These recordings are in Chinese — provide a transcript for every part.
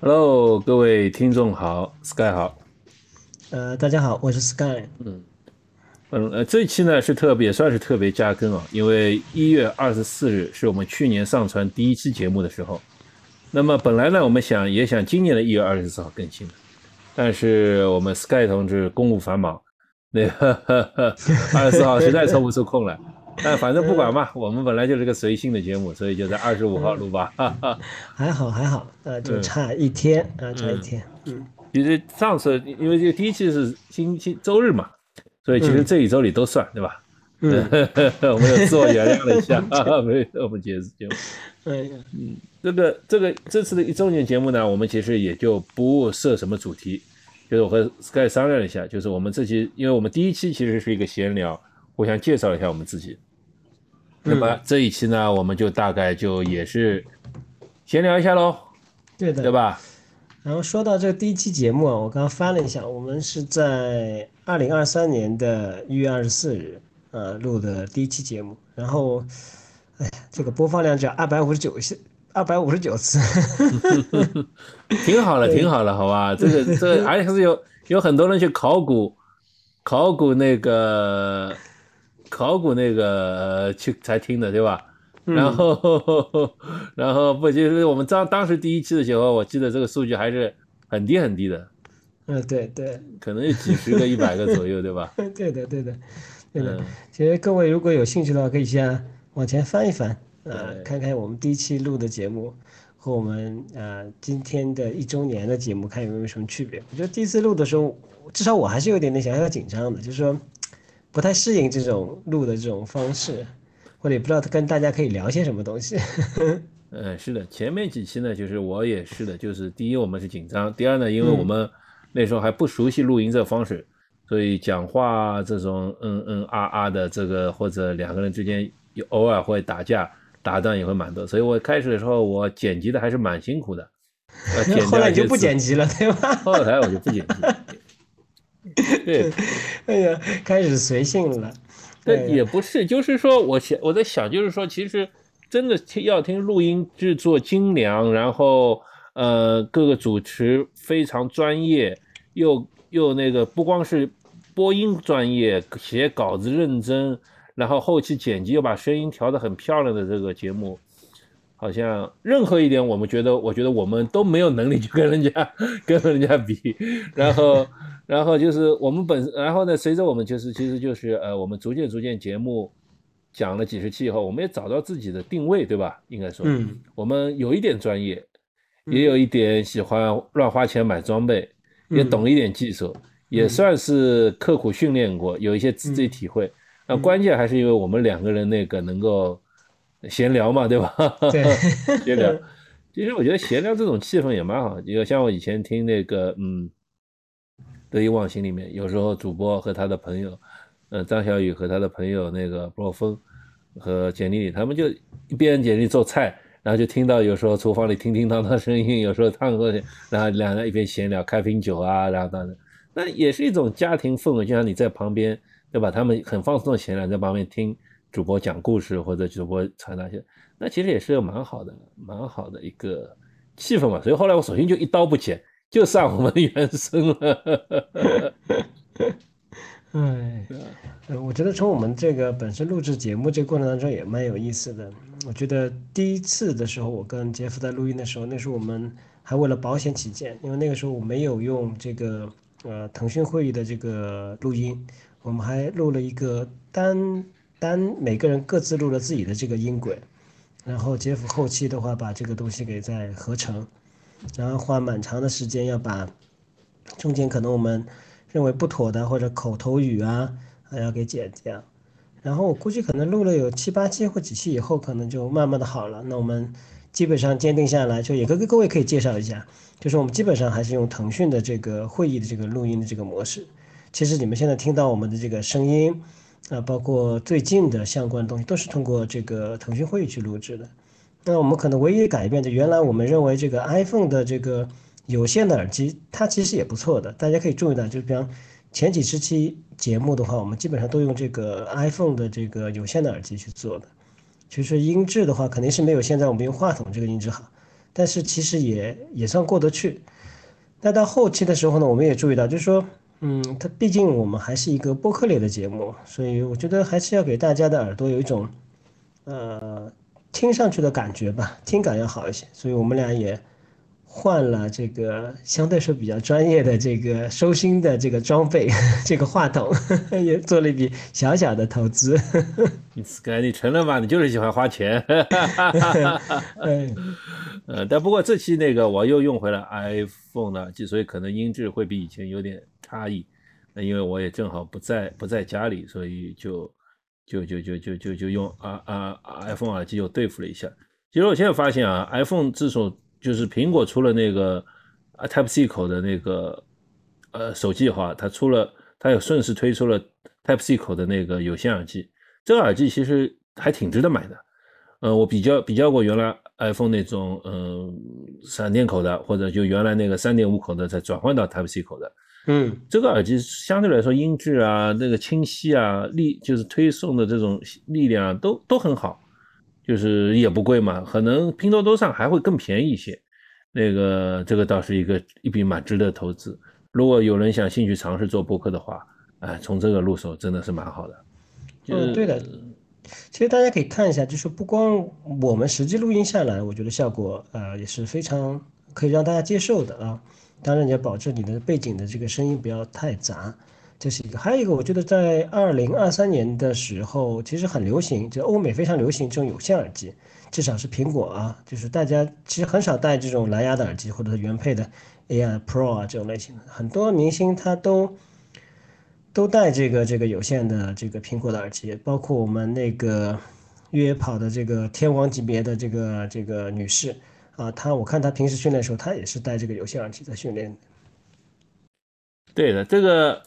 Hello，各位听众好，Sky 好。呃，大家好，我是 Sky。嗯，嗯，呃，这一期呢是特别，算是特别加更啊，因为一月二十四日是我们去年上传第一期节目的时候。那么本来呢，我们想也想今年的一月二十四号更新的，但是我们 Sky 同志公务繁忙，那个二十四号实在抽不出空来。但 反正不管嘛，我们本来就是个随性的节目，所以就在二十五号录吧。还好还好，呃，就差一天啊，差一天。嗯，其实上次因为这第一期是星期周日嘛，所以其实这一周里都算，对吧？嗯，我们又自我原谅了一下，没有我们节节目。哎呀，嗯，这个这个这次的一周年节目呢，我们其实也就不设什么主题，就是我和 Sky 商量了一下，就是我们这期，因为我们第一期其实是一个闲聊。互相介绍一下我们自己。那么这一期呢，我们就大概就也是闲聊一下喽，对的，对吧？然后说到这个第一期节目啊，我刚刚翻了一下，我们是在二零二三年的一月二十四日呃录的第一期节目。然后，哎，这个播放量只有二百五十九次，二百五十九次，挺好了，挺好了，好吧？这个这个，而且是有有很多人去考古。考古那个，考古那个去才听的，对吧？然后，然后不就是我们当当时第一期的时候，我记得这个数据还是很低很低的。嗯，对对，可能有几十个、一百个左右，对吧？对的，对的，对的。其实各位如果有兴趣的话，可以先往前翻一翻，呃，看看我们第一期录的节目和我们呃今天的一周年的节目，看有没有什么区别。我觉得第一次录的时候。至少我还是有点点小小紧张的，就是说不太适应这种录的这种方式，或者也不知道跟大家可以聊些什么东西。嗯，是的，前面几期呢，就是我也是的，就是第一我们是紧张，第二呢，因为我们那时候还不熟悉录音这方式，所以讲话这种嗯嗯啊啊的这个，或者两个人之间偶尔会打架打断也会蛮多，所以我开始的时候我剪辑的还是蛮辛苦的。后来你就不剪辑了，对吧？后来我就不剪辑。对，哎呀，开始随性了。但，也不是，就是说，我想我在想，就是说，其实真的听要听录音制作精良，然后呃，各个主持非常专业，又又那个不光是播音专业，写稿子认真，然后后期剪辑又把声音调得很漂亮的这个节目。好像任何一点，我们觉得，我觉得我们都没有能力去跟人家 跟人家比。然后，然后就是我们本，然后呢，随着我们就是，其实就是呃，我们逐渐逐渐节目讲了几十期以后，我们也找到自己的定位，对吧？应该说，嗯，我们有一点专业，也有一点喜欢乱花钱买装备，也懂一点技术，也算是刻苦训练过，有一些自己体会。那关键还是因为我们两个人那个能够。闲聊嘛，对吧？对，闲聊。其实我觉得闲聊这种气氛也蛮好。就像我以前听那个，嗯，《得意忘形》里面，有时候主播和他的朋友，呃，张小雨和他的朋友那个布洛芬和简历里，他们就一边简历做菜，然后就听到有时候厨房里叮叮当当声音，有时候烫过去，然后两人一边闲聊，开瓶酒啊，然后当然，那也是一种家庭氛围，就像你在旁边，对吧？他们很放松的闲聊，在旁边听。主播讲故事或者主播传达一些，那其实也是蛮好的、蛮好的一个气氛嘛。所以后来我索性就一刀不剪，就上我们原声了。哎，我觉得从我们这个本身录制节目这个过程当中也蛮有意思的。我觉得第一次的时候，我跟杰夫在录音的时候，那时候我们还为了保险起见，因为那个时候我没有用这个呃腾讯会议的这个录音，我们还录了一个单。单每个人各自录了自己的这个音轨，然后杰夫后期的话把这个东西给再合成，然后花蛮长的时间要把中间可能我们认为不妥的或者口头语啊还要给剪掉，然后我估计可能录了有七八期或几期以后，可能就慢慢的好了。那我们基本上坚定下来，就也跟各位可以介绍一下，就是我们基本上还是用腾讯的这个会议的这个录音的这个模式。其实你们现在听到我们的这个声音。啊，包括最近的相关东西都是通过这个腾讯会议去录制的。那我们可能唯一改变，就原来我们认为这个 iPhone 的这个有线的耳机，它其实也不错的。大家可以注意到，就比方前几十期节目的话，我们基本上都用这个 iPhone 的这个有线的耳机去做的。其实音质的话，肯定是没有现在我们用话筒这个音质好。但是其实也也算过得去。那到后期的时候呢，我们也注意到，就是说，嗯，它毕竟我们还是一个播客类的节目，所以我觉得还是要给大家的耳朵有一种，呃，听上去的感觉吧，听感要好一些。所以我们俩也。换了这个相对说比较专业的这个收音的这个装备，这个话筒也做了一笔小小的投资。你你承认吧，你就是喜欢花钱。嗯，呃，但不过这期那个我又用回了 iPhone 的所以可能音质会比以前有点差异。那因为我也正好不在不在家里，所以就就就就就就就用啊啊 iPhone 耳机又对付了一下。其实我现在发现啊，iPhone 自从就是苹果出了那个 Type C 口的那个呃手机哈，它出了，它也顺势推出了 Type C 口的那个有线耳机。这个耳机其实还挺值得买的。呃，我比较比较过原来 iPhone 那种嗯闪电口的，或者就原来那个三点五口的，再转换到 Type C 口的。嗯，这个耳机相对来说音质啊、那个清晰啊、力就是推送的这种力量啊，都都很好。就是也不贵嘛，可能拼多多上还会更便宜一些。那个这个倒是一个一笔蛮值得投资。如果有人想兴趣尝试做播客的话，哎，从这个入手真的是蛮好的。嗯，对的。其实大家可以看一下，就是不光我们实际录音下来，我觉得效果呃也是非常可以让大家接受的啊。当然你要保证你的背景的这个声音不要太杂。这是一个，还有一个，我觉得在二零二三年的时候，其实很流行，就欧美非常流行这种有线耳机，至少是苹果啊，就是大家其实很少戴这种蓝牙的耳机或者是原配的 AR Pro 啊这种类型的，很多明星他都都戴这个这个有线的这个苹果的耳机，包括我们那个越野跑的这个天王级别的这个这个女士啊，他我看他平时训练的时候，他也是戴这个有线耳机在训练的。对的，这个。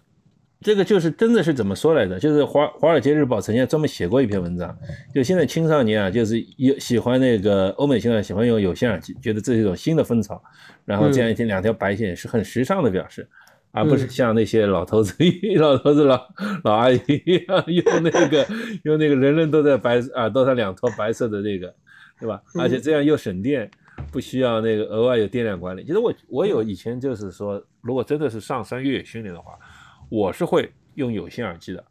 这个就是真的是怎么说来着？就是华华尔街日报曾经专门写过一篇文章，就现在青少年啊，就是有喜欢那个欧美青少年喜欢用有线耳机，觉得这是一种新的风潮，然后这样一天两条白线是很时尚的表示，而不是像那些老头子、老头子、老老阿姨一样用那个用那个人人都在白耳朵上两坨白色的那个，对吧？而且这样又省电，不需要那个额外有电量管理。其实我我有以前就是说，如果真的是上山越野训练的话。我是会用有线耳机的，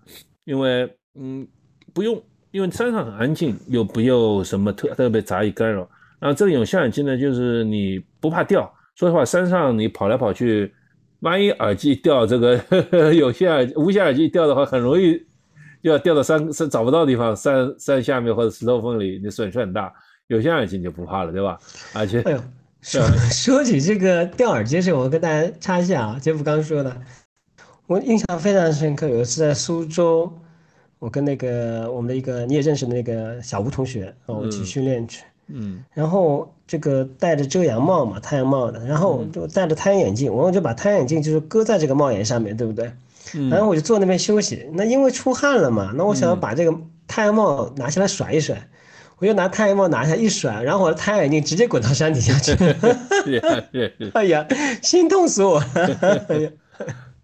因为嗯不用，因为山上很安静，又不用什么特特别杂音干扰。然后这个有线耳机呢，就是你不怕掉。说实话，山上你跑来跑去，万一耳机掉，这个 有线耳无线耳机掉的话，很容易就要掉到山山找不到地方，山山下面或者石头缝里，你损失很大。有线耳机你就不怕了，对吧？而且，哎呦，说说起这个掉耳机事，我跟大家插一下啊，杰夫刚说的。我印象非常深刻，有一次在苏州，我跟那个我们的一个你也认识的那个小吴同学，我们去训练去，嗯，然后这个戴着遮阳帽嘛，太阳帽的，然后就戴着太阳眼镜，我就把太阳眼镜就是搁在这个帽檐上面，对不对？然后我就坐那边休息，那因为出汗了嘛，那我想要把这个太阳帽拿下来甩一甩，我就拿太阳帽拿下一甩，然后我的太阳眼镜直接滚到山底下去，哎呀，心痛死我，哎呀。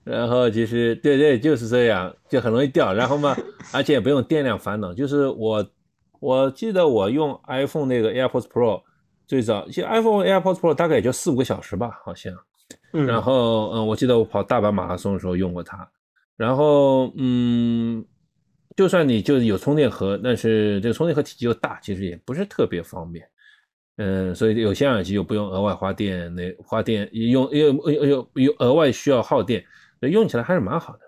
然后其实对对就是这样，就很容易掉。然后嘛，而且也不用电量烦恼。就是我我记得我用 iPhone 那个 AirPods Pro 最早，其实 iPhone AirPods Pro 大概也就四五个小时吧，好像。然后嗯，我记得我跑大阪马拉松的时候用过它。然后嗯，就算你就是有充电盒，但是这个充电盒体积又大，其实也不是特别方便。嗯，所以有线耳机又不用额外花电，那花电用又又又又额外需要耗电。用起来还是蛮好的，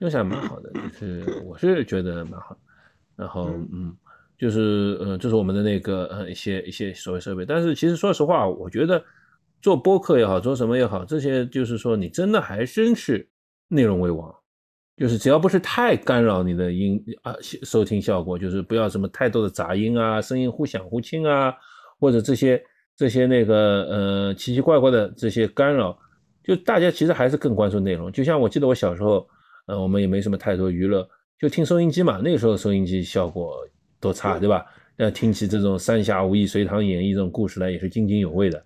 用起来蛮好的，就是我是觉得蛮好。然后嗯，就是呃，这是我们的那个呃一些一些所谓设备。但是其实说实话，我觉得做播客也好，做什么也好，这些就是说你真的还真是内容为王，就是只要不是太干扰你的音啊收听效果，就是不要什么太多的杂音啊，声音忽响忽轻啊，或者这些这些那个呃奇奇怪怪的这些干扰。就大家其实还是更关注内容，就像我记得我小时候，呃，我们也没什么太多娱乐，就听收音机嘛。那个时候收音机效果多差，对吧？那，听起这种三侠五义、隋唐演义这种故事来也是津津有味的。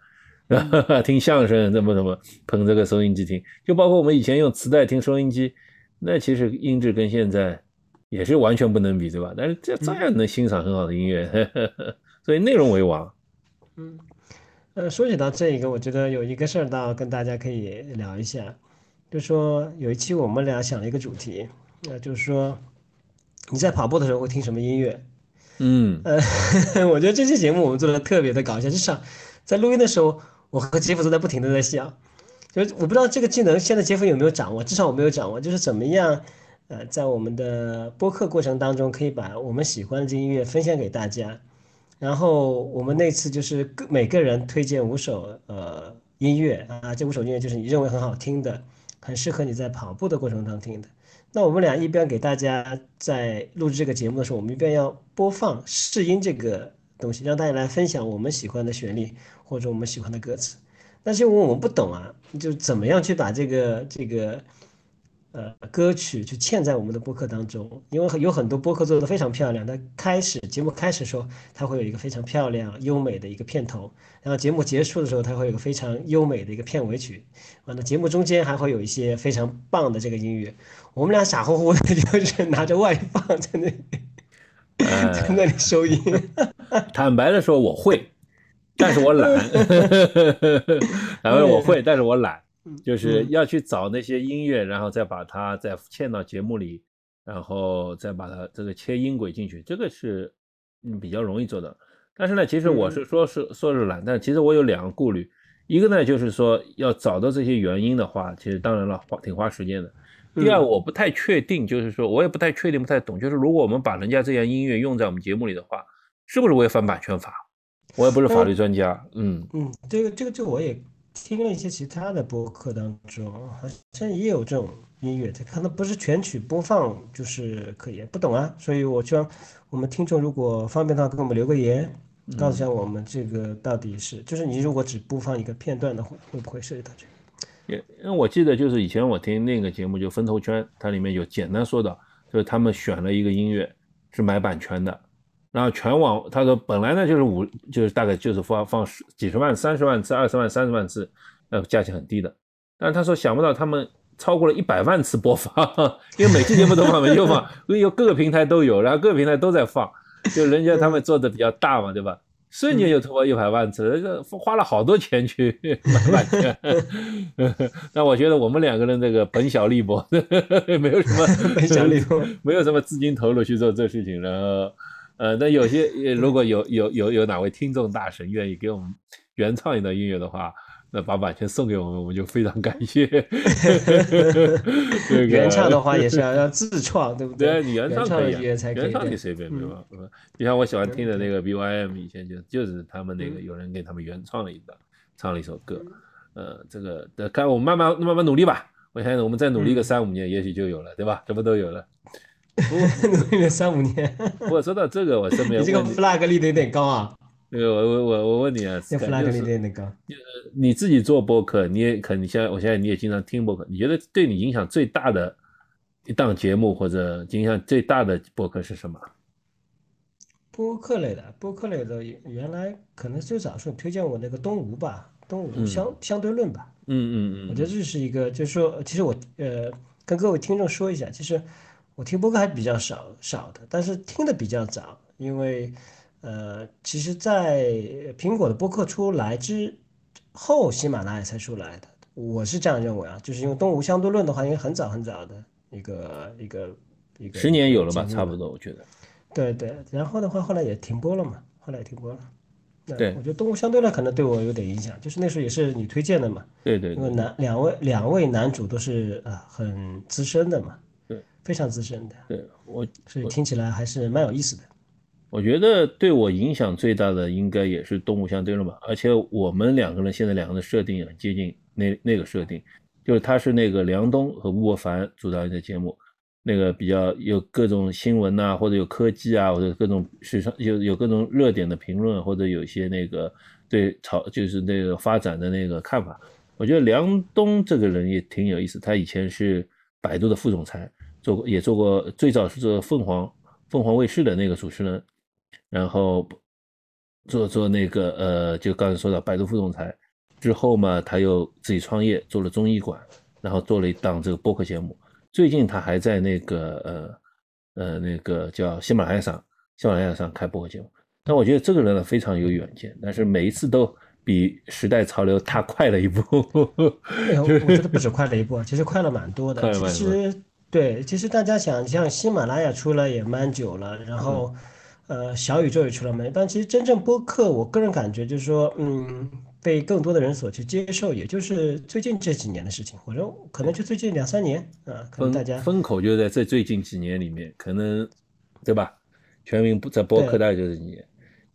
听相声怎么怎么捧这个收音机听，就包括我们以前用磁带听收音机，那其实音质跟现在也是完全不能比，对吧？但是这照样能欣赏很好的音乐，所以内容为王。嗯。呃，说起到这个，我觉得有一个事儿倒跟大家可以聊一下，就说有一期我们俩想了一个主题，那就是说你在跑步的时候会听什么音乐？嗯，呃，我觉得这期节目我们做的特别的搞笑，至少在录音的时候，我和吉普都在不停的在笑，就是我不知道这个技能现在杰夫有没有掌握，至少我没有掌握，就是怎么样，呃，在我们的播客过程当中，可以把我们喜欢的音乐分享给大家。然后我们那次就是各每个人推荐五首呃音乐啊，这五首音乐就是你认为很好听的，很适合你在跑步的过程当中听的。那我们俩一边给大家在录制这个节目的时候，我们一边要播放试音这个东西，让大家来分享我们喜欢的旋律或者我们喜欢的歌词。但是因为我们不懂啊，就怎么样去把这个这个。呃，歌曲就嵌在我们的播客当中，因为有很多播客做的非常漂亮。它开始节目开始的时候，它会有一个非常漂亮、优美的一个片头，然后节目结束的时候，它会有个非常优美的一个片尾曲。完了，节目中间还会有一些非常棒的这个音乐。我们俩傻乎乎的，就是拿着外放在那里，在那里收音。坦白的说，我会，但是我懒。然后我会，但是我懒。就是要去找那些音乐，然后再把它再嵌到节目里，然后再把它这个切音轨进去，这个是嗯比较容易做的。但是呢，其实我是说是说是懒，但其实我有两个顾虑，一个呢就是说要找到这些原因的话，其实当然了花挺花时间的。第二，我不太确定，就是说我也不太确定，不太懂，就是如果我们把人家这样音乐用在我们节目里的话，是不是违反版权法？我也不是法律专家，嗯嗯，这个这个这我也。听了一些其他的播客当中，好像也有这种音乐，它可能不是全曲播放，就是可以不懂啊。所以我希望我们听众如果方便的话，给我们留个言，告诉一下我们这个到底是，就是你如果只播放一个片段的话，会不会涉及到这个？因因为我记得就是以前我听那个节目就《分头圈》，它里面有简单说到，就是他们选了一个音乐是买版权的。然后全网，他说本来呢就是五，就是大概就是放放十几十万、三十万次、二十万、三十万次，呃，价钱很低的。但他说想不到他们超过了一百万次播放，因为每期节目都放，每期放，因为有各个平台都有，然后各个平台都在放，就人家他们做的比较大嘛，对吧？瞬间就突破一百万次，这花了好多钱去买版权。那我觉得我们两个人这个本小利薄，没有什么 本小利薄，没有什么资金投入去做这事情，然后。呃，那有些如果有有有有哪位听众大神愿意给我们原创一段音乐的话，那把版权送给我们，我们就非常感谢。原唱的话也是要要自创，对不对？对，你原创可以，原唱你随便对吧？就像我喜欢听的那个 BYM，以前就就是他们那个有人给他们原创了一段，唱了一首歌。呃，这个的看我们慢慢慢慢努力吧。我相信我们再努力个三五年，也许就有了，对吧？什么都有了。努力了三五年。我说到这个，我真没有你这个 flag 立的有点高啊。那个我我我我问你啊，这 flag 立的有点高。就是你自己做播客，你也可能现在我现在你也经常听播客，你觉得对你影响最大的一档节目或者影响最大的播客是什么？播客类的，播客类的，原来可能最早是推荐我那个东吴吧，东吴相相对论吧。嗯嗯嗯。我觉得这是一个，就是说，其实我呃跟各位听众说一下，其实。我听播客还比较少少的，但是听的比较早，因为，呃，其实，在苹果的播客出来之后，喜马拉雅才出来的。我是这样认为啊，就是因为东吴相对论的话，应该很早很早的一个一个一个。十年有了吧，差不多，我觉得。对对，然后的话，后来也停播了嘛，后来也停播了。对，我觉得东吴相对论可能对我有点影响，就是那时候也是你推荐的嘛。对对。因为男两位两位男主都是啊很资深的嘛。非常资深的，对我，所以听起来还是蛮有意思的。我觉得对我影响最大的应该也是动物相对论吧，而且我们两个人现在两个人设定很接近那那个设定，就是他是那个梁冬和吴伯凡主导的节目，那个比较有各种新闻呐，或者有科技啊，或者各种时尚有有各种热点的评论，或者有些那个对潮就是那个发展的那个看法。我觉得梁冬这个人也挺有意思，他以前是百度的副总裁。做过也做过，最早是做凤凰凤凰卫视的那个主持人，然后做做那个呃，就刚才说的百度副总裁之后嘛，他又自己创业做了综艺馆，然后做了一档这个播客节目。最近他还在那个呃呃那个叫喜马拉雅上喜马拉雅上开播客节目。但我觉得这个人呢非常有远见，但是每一次都比时代潮流 踏快了一步。我觉得不止快了一步，其实快了蛮多的。其实对，其实大家想，像喜马拉雅出来也蛮久了，然后呃小宇宙也出了没，但其实真正播客，我个人感觉就是说，嗯。被更多的人所去接受，也就是最近这几年的事情，或者可能就最近两三年啊，可能大家风口就在这最近几年里面，可能对吧？全民不在播客大概就是你，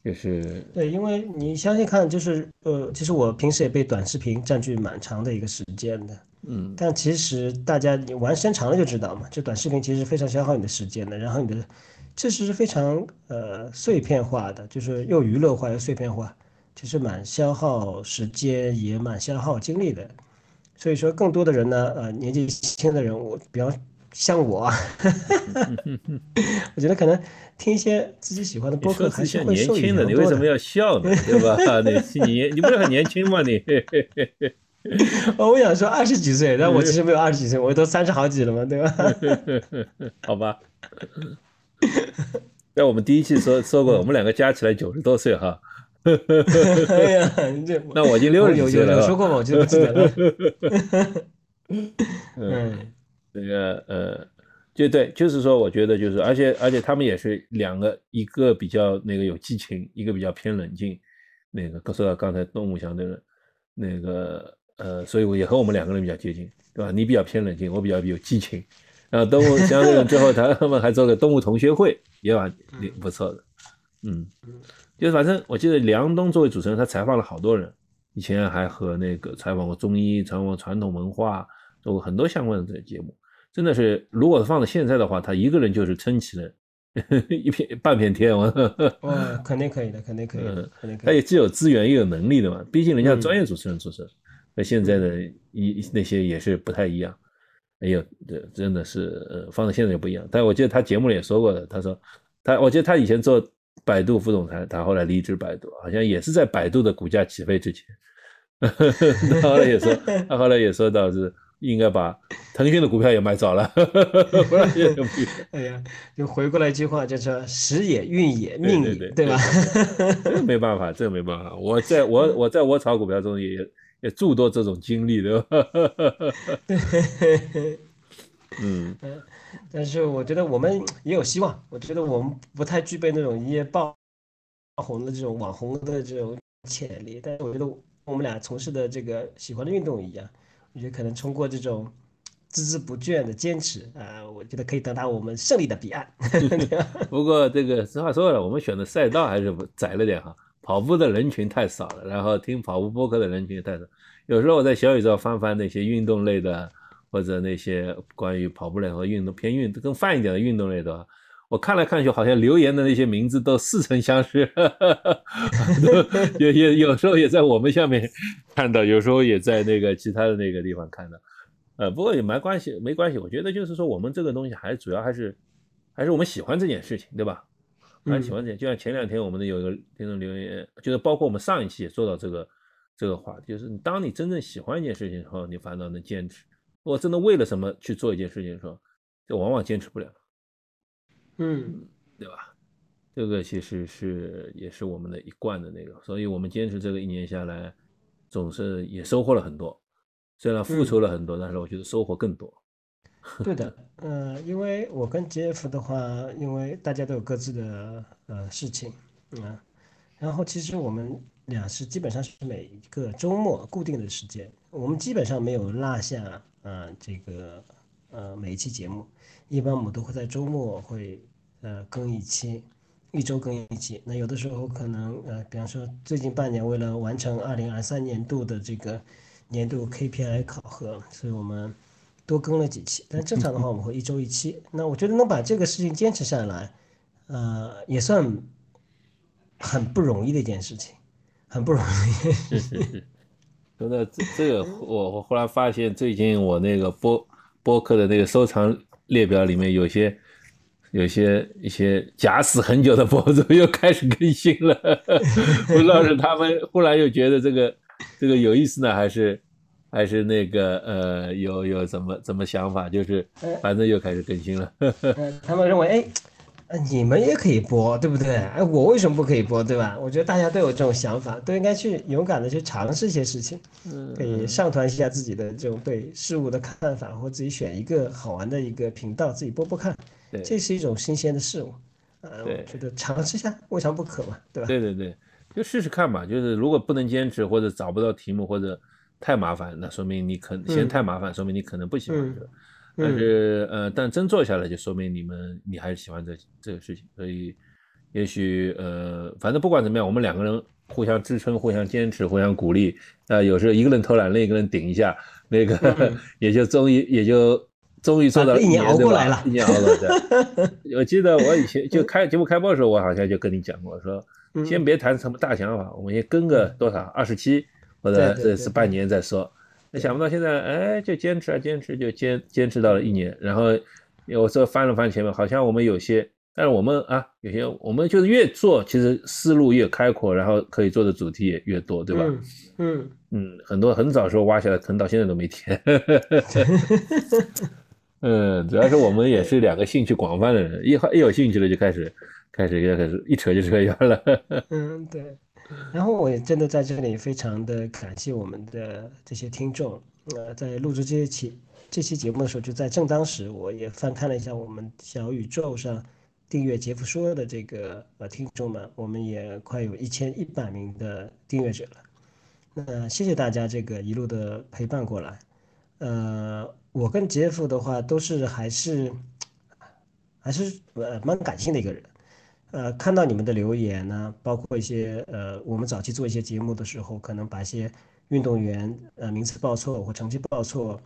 就是对，因为你相信看，就是呃，其实我平时也被短视频占据蛮长的一个时间的，嗯，但其实大家你玩时间长了就知道嘛，就短视频其实非常消耗你的时间的，然后你的知识是非常呃碎片化的，就是又娱乐化又碎片化。其实蛮消耗时间，也蛮消耗精力的。所以说，更多的人呢，呃，年纪轻的人，我比方像我，我觉得可能听一些自己喜欢的播客还是会年轻的。你为什么要笑呢？对吧？你你你不是很年轻吗？你？我想说二十几岁，但我其实没有二十几岁，我都三十好几了嘛，对吧？好吧。那我们第一期说说过，我们两个加起来九十多岁哈。哎呀，这那我已经六十岁了。有有说过吗？我记得不记得了。嗯，那个呃，就对，就是说，我觉得就是，而且而且他们也是两个，一个比较那个有激情，一个比较偏冷静。那个说到刚才动物相对的，那个呃，所以我也和我们两个人比较接近，对吧？你比较偏冷静，我比较有激情。然后动物相对之后，他们还做个动物同学会，也蛮不错的。嗯。就是反正我记得梁冬作为主持人，他采访了好多人，以前还和那个采访过中医，采访过传统文化，做过很多相关的节目。真的是，如果放到现在的话，他一个人就是撑起了一片半片天。我，哦，肯定可以的，肯定可以，肯定可以。他也既有资源又有能力的嘛，毕竟人家专业主持人出身，和现在的一那些也是不太一样。哎呦，这真的是，呃，放到现在也不一样。但我记得他节目里也说过的，他说他，我记得他以前做。百度副总裁，他后来离职百度，好像也是在百度的股价起飞之前。他后来也说，他后来也说到是应该把腾讯的股票也买早了。哎呀，就回过来一句话，就是时也运也命也，对吧？这没办法，这没办法。我在我我在我炒股票中也也诸多这种经历，对吧？嗯。但是我觉得我们也有希望。我觉得我们不太具备那种一夜爆红的这种网红的这种潜力。但是我觉得我们俩从事的这个喜欢的运动一样，我觉得可能通过这种孜孜不倦的坚持啊，我觉得可以到达我们胜利的彼岸。不过这个实话说了，我们选的赛道还是窄了点哈，跑步的人群太少了，然后听跑步播客的人群也太少。有时候我在小宇宙翻翻那些运动类的。或者那些关于跑步类和运动偏运更泛一点的运动类的，我看来看去，好像留言的那些名字都似曾相识，也也有时候也在我们下面看到，有时候也在那个其他的那个地方看到，呃，不过也没关系，没关系。我觉得就是说，我们这个东西还主要还是还是我们喜欢这件事情，对吧？还喜欢这，就像前两天我们的有一个听众留言，就是包括我们上一期也做到这个这个话题，就是当你真正喜欢一件事情的时候，你反倒能坚持。我真的为了什么去做一件事情的时候，就往往坚持不了，嗯，对吧？这个其实是也是我们的一贯的那个，所以我们坚持这个一年下来，总是也收获了很多，虽然付出了很多，但是我觉得收获更多。对的，嗯，因为我跟 JF 的话，因为大家都有各自的呃事情，嗯，然后其实我们俩是基本上是每一个周末固定的时间，我们基本上没有落下。啊，这个呃，每一期节目，一般我们都会在周末会呃更一期，一周更一期。那有的时候可能呃，比方说最近半年为了完成二零二三年度的这个年度 KPI 考核，所以我们多更了几期。但正常的话，我们会一周一期。那我觉得能把这个事情坚持下来，呃，也算很不容易的一件事情，很不容易。真的这这个，我我忽然发现最近我那个播播客的那个收藏列表里面有些有些一些假死很久的 博主又开始更新了，不知道是他们忽然又觉得这个这个有意思呢，还是还是那个呃有有怎么怎么想法，就是反正又开始更新了。他们认为哎。呃，你们也可以播，对不对？哎，我为什么不可以播，对吧？我觉得大家都有这种想法，都应该去勇敢的去尝试一些事情，可以上传一下自己的这种对事物的看法，或自己选一个好玩的一个频道，自己播播看，这是一种新鲜的事物。呃，我觉得尝试一下，未尝不可嘛，对吧？对对对，就试试看吧。就是如果不能坚持，或者找不到题目，或者太麻烦，那说明你可嫌太麻烦，说明你可能不喜欢这个。但是呃，但真做下来，就说明你们你还是喜欢这这个事情。所以也许呃，反正不管怎么样，我们两个人互相支撑、互相坚持、互相鼓励。呃，有时候一个人偷懒，另一个人顶一下，那个 也就终于也就。终于做到一年熬过来了，一年熬过来。我记得我以前就开节目开播的时候，我好像就跟你讲过，说先别谈什么大想法，我们先跟个多少二十七或者这是半年再说。那想不到现在，哎，就坚持啊坚持，就坚坚持到了一年。然后我这翻了翻前面，好像我们有些，但是我们啊，有些我们就是越做，其实思路越开阔，然后可以做的主题也越多，对吧？嗯嗯，很多很早时候挖下来，可能到现在都没填。嗯，主要是我们也是两个兴趣广泛的人，一一有兴趣了就开始，开始就开始一扯就扯远了。嗯，对。然后我也真的在这里非常的感谢我们的这些听众。呃，在录制这期这期节目的时候，就在正当时，我也翻看了一下我们小宇宙上订阅杰夫说的这个呃听众们，我们也快有一千一百名的订阅者了。那谢谢大家这个一路的陪伴过来。呃。我跟杰夫的话都是还是还是呃蛮感性的一个人，呃，看到你们的留言呢，包括一些呃我们早期做一些节目的时候，可能把一些运动员呃名次报错或成绩报错，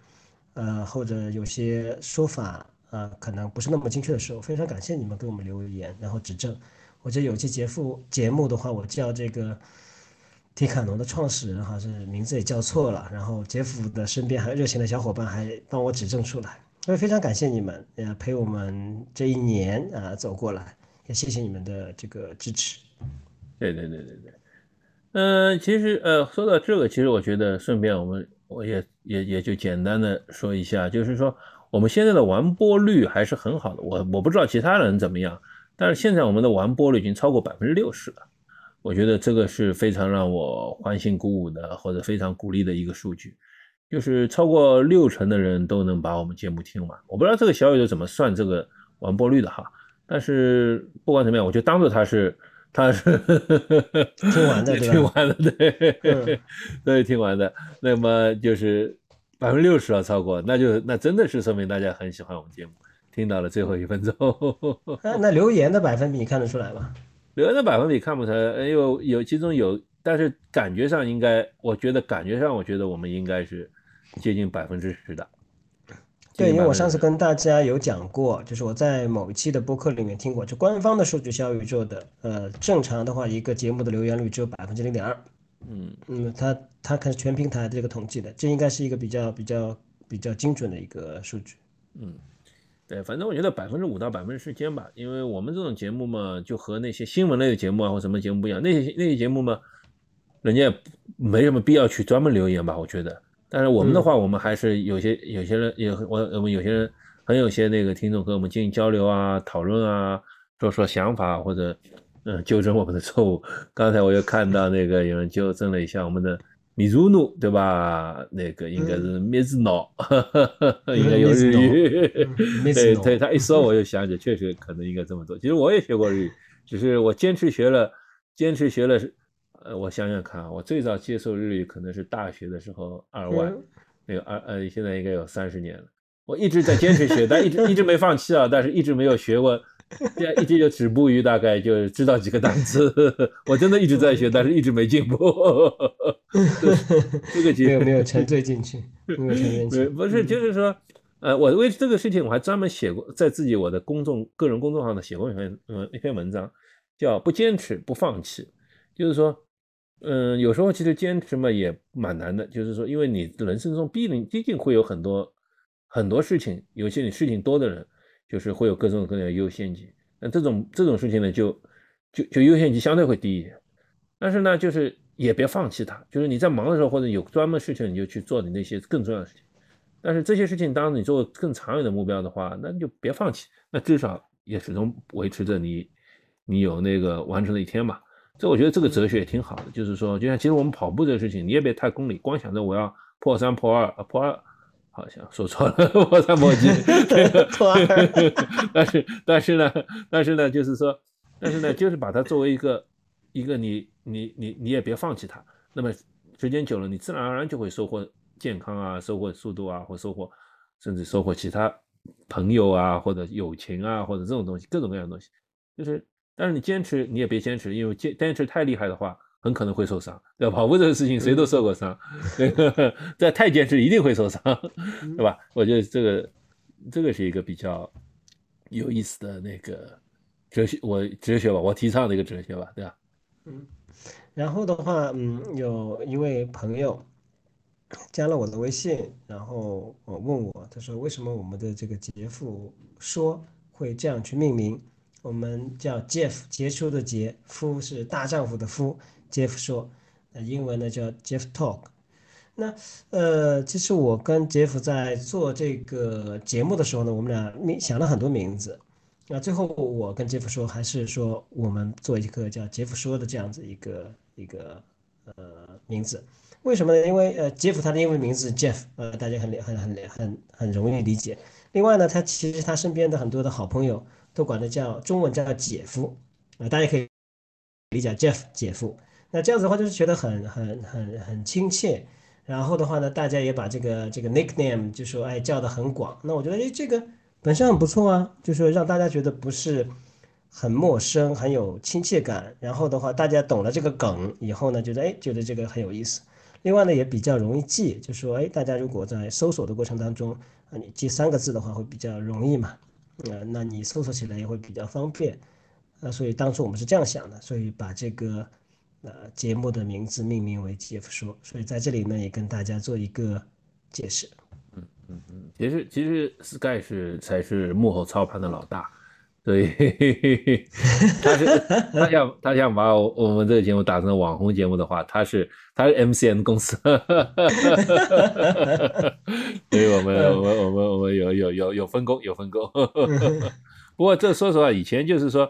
呃或者有些说法呃可能不是那么精确的时候，非常感谢你们给我们留言，然后指正。我觉得有期节目节目的话，我叫这个。迪卡侬的创始人哈是名字也叫错了，然后杰夫的身边还有热情的小伙伴还帮我指正出来，所以非常感谢你们，呃陪我们这一年啊走过来，也谢谢你们的这个支持。对对对对对，嗯，其实呃说到这个，其实我觉得顺便我们我也也也就简单的说一下，就是说我们现在的完播率还是很好的，我我不知道其他人怎么样，但是现在我们的完播率已经超过百分之六十了。我觉得这个是非常让我欢欣鼓舞的，或者非常鼓励的一个数据，就是超过六成的人都能把我们节目听完。我不知道这个小宇宙怎么算这个完播率的哈，但是不管怎么样，我就当做他是他是 听完的，听完的，对，对，听完的。那么就是百分之六十要超过，那就那真的是说明大家很喜欢我们节目，听到了最后一分钟。那留言的百分比你看得出来吗？留言的百分比看不出来，有有其中有，但是感觉上应该，我觉得感觉上，我觉得我们应该是接近百分之十的。对，因为我上次跟大家有讲过，就是我在某一期的播客里面听过，就官方的数据，小宇宙的，呃，正常的话，一个节目的留言率只有百分之零点二。嗯嗯，它它可是全平台的这个统计的，这应该是一个比较比较比较精准的一个数据。嗯。对，反正我觉得百分之五到百分之十间吧，因为我们这种节目嘛，就和那些新闻类的节目啊或什么节目不一样，那些那些节目嘛，人家没什么必要去专门留言吧，我觉得。但是我们的话，我们还是有些有些人有我我们有些人很有些那个听众跟我们进行交流啊、讨论啊，说说想法或者嗯纠正我们的错误。刚才我又看到那个有人纠正了一下我们的。米祖努对吧？那个应该是米兹诺，应该有日语。对对，他一说我就想起，确实可能应该这么做。其实我也学过日语，只是我坚持学了，坚持学了。呃，我想想看啊，我最早接受日语可能是大学的时候二外，那个二呃，现在应该有三十年了。我一直在坚持学，但一直一直没放弃啊，但是一直没有学过。这样一直就止步于大概就知道几个单词，我真的一直在学，但是一直没进步。这个没有没有沉醉进去，没有沉进去。不是，就是说，呃，我为这个事情我还专门写过，在自己我的公众个人公众号上写过一篇嗯一篇文章，叫不坚持不放弃。就是说，嗯，有时候其实坚持嘛也蛮难的，就是说，因为你人生中必定必定会有很多很多事情，有些你事情多的人。就是会有各种各样的优先级，那这种这种事情呢，就就就优先级相对会低一点，但是呢，就是也别放弃它，就是你在忙的时候或者有专门事情，你就去做你那些更重要的事情。但是这些事情，当你做更长远的目标的话，那就别放弃，那至少也始终维持着你你有那个完成的一天嘛。这我觉得这个哲学也挺好的，就是说，就像其实我们跑步这个事情，你也别太功利，光想着我要破三破二破二，好像说错了 破三破几，破二。但是但是呢但是呢就是说，但是呢就是把它作为一个一个你你你你也别放弃它，那么时间久了，你自然而然就会收获健康啊，收获速度啊，或收获甚至收获其他朋友啊，或者友情啊，或者这种东西，各种各样的东西，就是。但是你坚持，你也别坚持，因为坚坚持太厉害的话，很可能会受伤，对吧？跑步这个事情谁都受过伤，再太坚持一定会受伤，对吧？我觉得这个这个是一个比较有意思的那个哲学，我哲学吧，我提倡的一个哲学吧，对吧？嗯，然后的话，嗯，有一位朋友加了我的微信，然后我问我，他说为什么我们的这个杰夫说会这样去命名？我们叫 Jeff，杰出的杰，夫是大丈夫的夫。Jeff 说，呃，英文呢叫 Jeff Talk。那呃，其实我跟 Jeff 在做这个节目的时候呢，我们俩名想了很多名字。那最后我跟 Jeff 说，还是说我们做一个叫 Jeff 说的这样子一个一个呃名字。为什么呢？因为呃，Jeff 他的英文名字 Jeff，呃，大家很很很很很容易理解。另外呢，他其实他身边的很多的好朋友。都管他叫中文叫姐夫啊，大家可以理解 Jeff 姐夫。那这样子的话，就是觉得很很很很亲切。然后的话呢，大家也把这个这个 nickname 就说哎叫的很广。那我觉得哎这个本身很不错啊，就是让大家觉得不是很陌生，很有亲切感。然后的话，大家懂了这个梗以后呢，觉得哎觉得这个很有意思。另外呢，也比较容易记，就说哎大家如果在搜索的过程当中啊，你记三个字的话会比较容易嘛。呃，那你搜索起来也会比较方便，呃，所以当初我们是这样想的，所以把这个呃节目的名字命名为《G F 说》，所以在这里呢也跟大家做一个解释。嗯嗯嗯，其实其实 Sky 是才是幕后操盘的老大。对，他是他想他想把我我们这个节目打成网红节目的话，他是他是 MCN 公司，所以我们我们我们我们有有有有分工有分工。不过这说实话，以前就是说，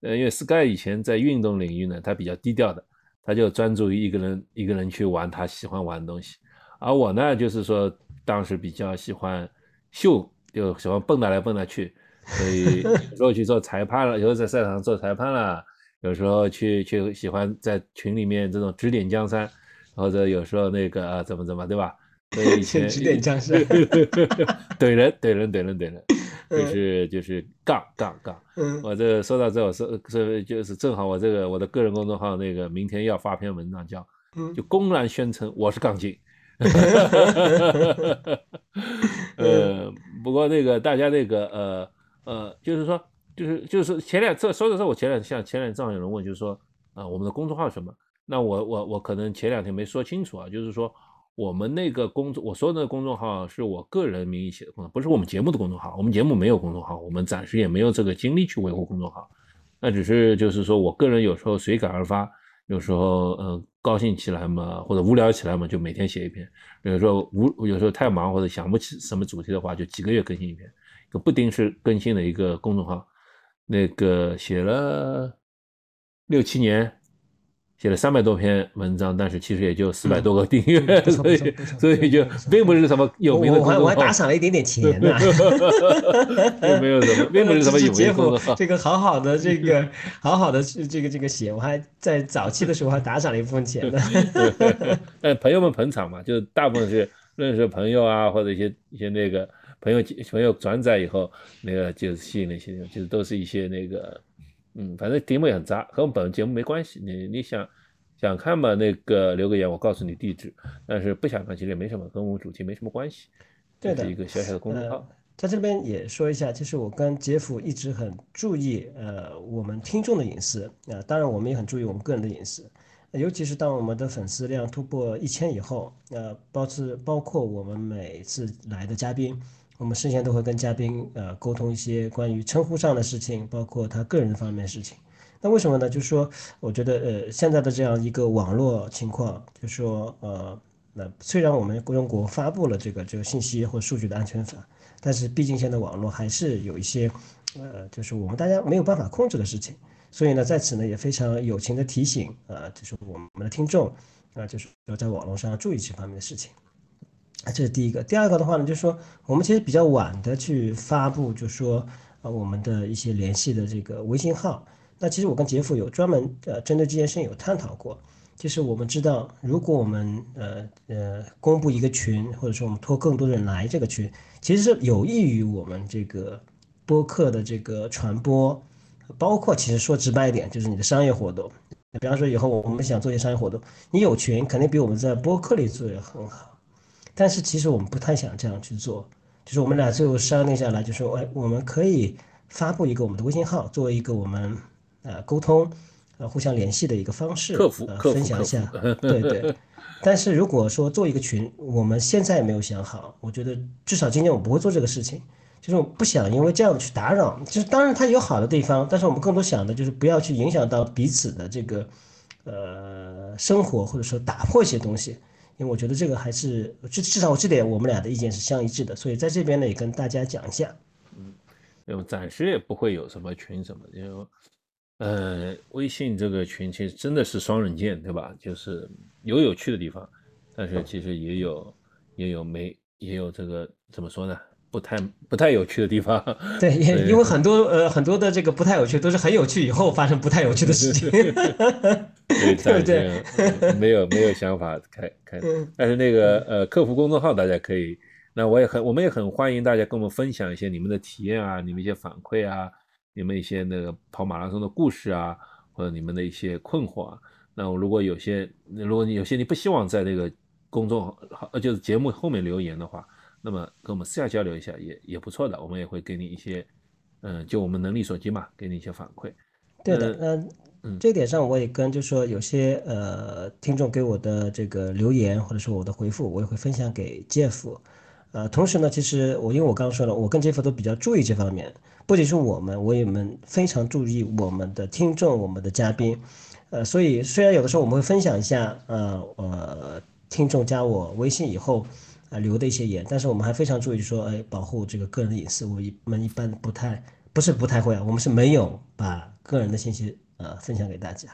呃，因为 Sky 以前在运动领域呢，他比较低调的，他就专注于一个人一个人去玩他喜欢玩的东西，而我呢，就是说当时比较喜欢秀，就喜欢蹦跶来蹦跶去。所以有时候去做裁判了，有时候在赛场上做裁判了，有时候去去喜欢在群里面这种指点江山，或者有时候那个怎么怎么，对吧？所以以前指点江山，怼人怼人怼人怼人，就是就是杠杠杠。我这说到这，我说这就是正好我这个我的个人公众号那个明天要发篇文章，叫就公然宣称我是杠精。呃，不过那个大家那个呃。呃，就是说，就是就是前两这说的时候，我前两像前两正好有人问，就是说，啊，我们的公众号什么？那我我我可能前两天没说清楚啊，就是说，我们那个公众我说的公众号是我个人名义写的，不是我们节目的公众号。我们节目没有公众号，我们暂时也没有这个精力去维护公众号。那只是就是说我个人有时候随感而发，有时候嗯高兴起来嘛，或者无聊起来嘛，就每天写一篇。比如说无有时候太忙或者想不起什么主题的话，就几个月更新一篇。不定时更新的一个公众号，那个写了六七年，写了三百多篇文章，但是其实也就四百多个订阅，所以所以就并不是什么有名的公众号。我还打赏了一点点钱呢，并没有什么，并不是什么有名的公众号。这个好好的这个 好好的这个这个写，我还在早期的时候还打赏了一部分钱呢。但朋友们捧场嘛，就大部分是认识朋友啊，或者一些一些那个。朋友朋友转载以后，那个就是吸引那些，就是都是一些那个，嗯，反正题目也很杂，和我们本节目没关系。你你想想看嘛，那个留个言，我告诉你地址。但是不想看，其实也没什么，跟我们主题没什么关系。对的，一个小小的公众号。在这边也说一下，就是我跟杰夫一直很注意，呃，我们听众的隐私啊，当然我们也很注意我们个人的隐私。尤其是当我们的粉丝量突破一千以后，呃，包是包括我们每次来的嘉宾。我们事先都会跟嘉宾呃沟通一些关于称呼上的事情，包括他个人方面的事情。那为什么呢？就是说，我觉得呃现在的这样一个网络情况，就是说呃那虽然我们中国发布了这个这个信息或数据的安全法，但是毕竟现在网络还是有一些，呃，就是我们大家没有办法控制的事情。所以呢，在此呢也非常友情的提醒啊，就是我们的听众啊，就是要在网络上注意这方面的事情。这是第一个。第二个的话呢，就是说我们其实比较晚的去发布，就是说啊，我们的一些联系的这个微信号。那其实我跟杰夫有专门呃针对这件事情有探讨过。就是我们知道，如果我们呃呃公布一个群，或者说我们拖更多人来这个群，其实是有益于我们这个播客的这个传播，包括其实说直白一点，就是你的商业活动。比方说以后我们想做一些商业活动，你有群肯定比我们在播客里做的很好。但是其实我们不太想这样去做，就是我们俩最后商定下来，就说哎，我们可以发布一个我们的微信号，作为一个我们呃沟通。呃，互相联系的一个方式，客服，呃，分享一下，对对。但是如果说做一个群，我们现在没有想好，我觉得至少今天我不会做这个事情，就是我不想因为这样去打扰。就是当然它有好的地方，但是我们更多想的就是不要去影响到彼此的这个呃生活，或者说打破一些东西。因为我觉得这个还是至至少我这点我们俩的意见是相一致的，所以在这边呢也跟大家讲一下。嗯，因为暂时也不会有什么群什么，因为。呃，微信这个群其实真的是双刃剑，对吧？就是有有趣的地方，但是其实也有也有没也有这个怎么说呢？不太不太有趣的地方。对，因因为很多呃很多的这个不太有趣都是很有趣以后发生不太有趣的事情。对对对，没有没有想法开开，但是那个呃客服公众号大家可以，那我也很我们也很欢迎大家跟我们分享一些你们的体验啊，你们一些反馈啊。你们一些那个跑马拉松的故事啊，或者你们的一些困惑啊，那我如果有些，如果你有些你不希望在那个公众号，呃，就是节目后面留言的话，那么跟我们私下交流一下也也不错的，我们也会给你一些，嗯，就我们能力所及嘛，给你一些反馈。对的，嗯这点上我也跟，就是说有些呃听众给我的这个留言或者说我的回复，我也会分享给 Jeff。呃，同时呢，其实我因为我刚刚说了，我跟 Jeff 都比较注意这方面。不仅是我们，我也们非常注意我们的听众、我们的嘉宾，呃，所以虽然有的时候我们会分享一下，呃呃，听众加我微信以后啊留的一些言，但是我们还非常注意说，哎，保护这个个人的隐私。我一们一般不太，不是不太会啊，我们是没有把个人的信息呃分享给大家。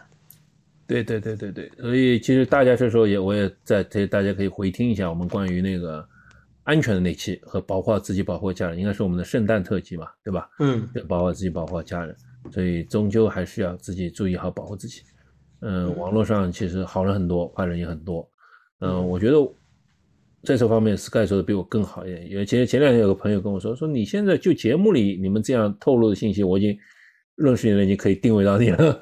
对对对对对，所以其实大家这时候也我也在这，大家可以回听一下我们关于那个。安全的那期和保护好自己、保护家人，应该是我们的圣诞特辑嘛，对吧？嗯，保护好自己、保护好家人，所以终究还是要自己注意好保护自己。嗯，网络上其实好人很多，坏人也很多。嗯，我觉得在这方面，Sky 说的比我更好一点。因为前前两天有个朋友跟我说，说你现在就节目里你们这样透露的信息，我已经认识你了，已经可以定位到你了。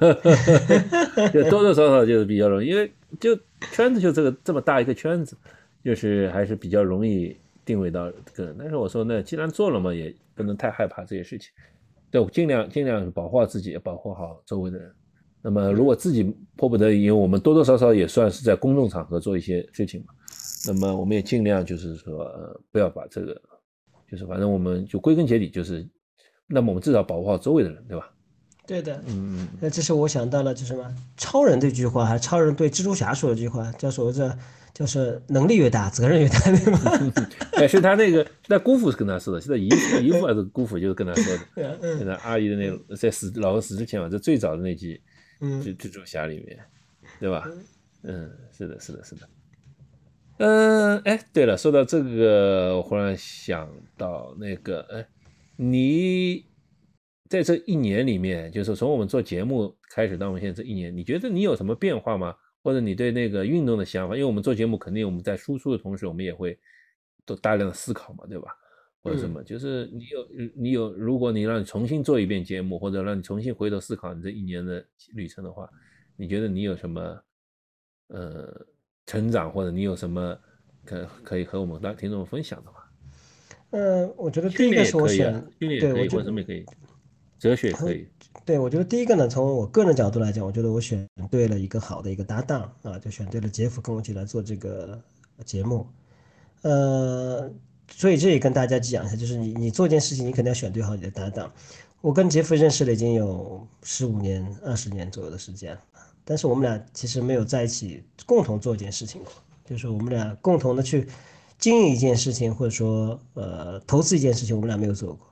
就多多少少就是比较容易，因为就圈子就这个这么大一个圈子，就是还是比较容易。定位到个人，但是我说，那既然做了嘛，也不能太害怕这些事情，对，尽量尽量保护好自己，保护好周围的人。那么，如果自己迫不得已，因为我们多多少少也算是在公众场合做一些事情嘛，那么我们也尽量就是说，呃，不要把这个，就是反正我们就归根结底就是，那么我们至少保护好周围的人，对吧？对的，嗯嗯。那这是我想到了，就什么超人这句话，还超人对蜘蛛侠说的这句话，叫所谓的。就是能力越大，责任越大，对吗？哎，是他那个，那姑父是跟他说的，现在姨姨父还是姑父就是跟他说的。现在阿姨的那个在死老婆死之前嘛，在最早的那集，嗯，就蜘蛛侠里面，对吧？嗯，是的，是的，是的。嗯，哎，对了，说到这个，我忽然想到那个，哎，你在这一年里面，就是从我们做节目开始到我们现在这一年，你觉得你有什么变化吗？或者你对那个运动的想法，因为我们做节目，肯定我们在输出的同时，我们也会都大量的思考嘛，对吧？或者什么，就是你有你有，如果你让你重新做一遍节目，或者让你重新回头思考你这一年的旅程的话，你觉得你有什么呃成长，或者你有什么可可以和我们的听众分享的话？呃，我觉得第一个是我选，对，我觉得什么也可以，哲学可以。对，我觉得第一个呢，从我个人角度来讲，我觉得我选对了一个好的一个搭档啊，就选对了杰夫跟我一起来做这个节目。呃，所以这也跟大家讲一下，就是你你做一件事情，你肯定要选对好你的搭档。我跟杰夫认识了已经有十五年、二十年左右的时间了，但是我们俩其实没有在一起共同做一件事情过。就是我们俩共同的去经营一件事情，或者说呃投资一件事情，我们俩没有做过。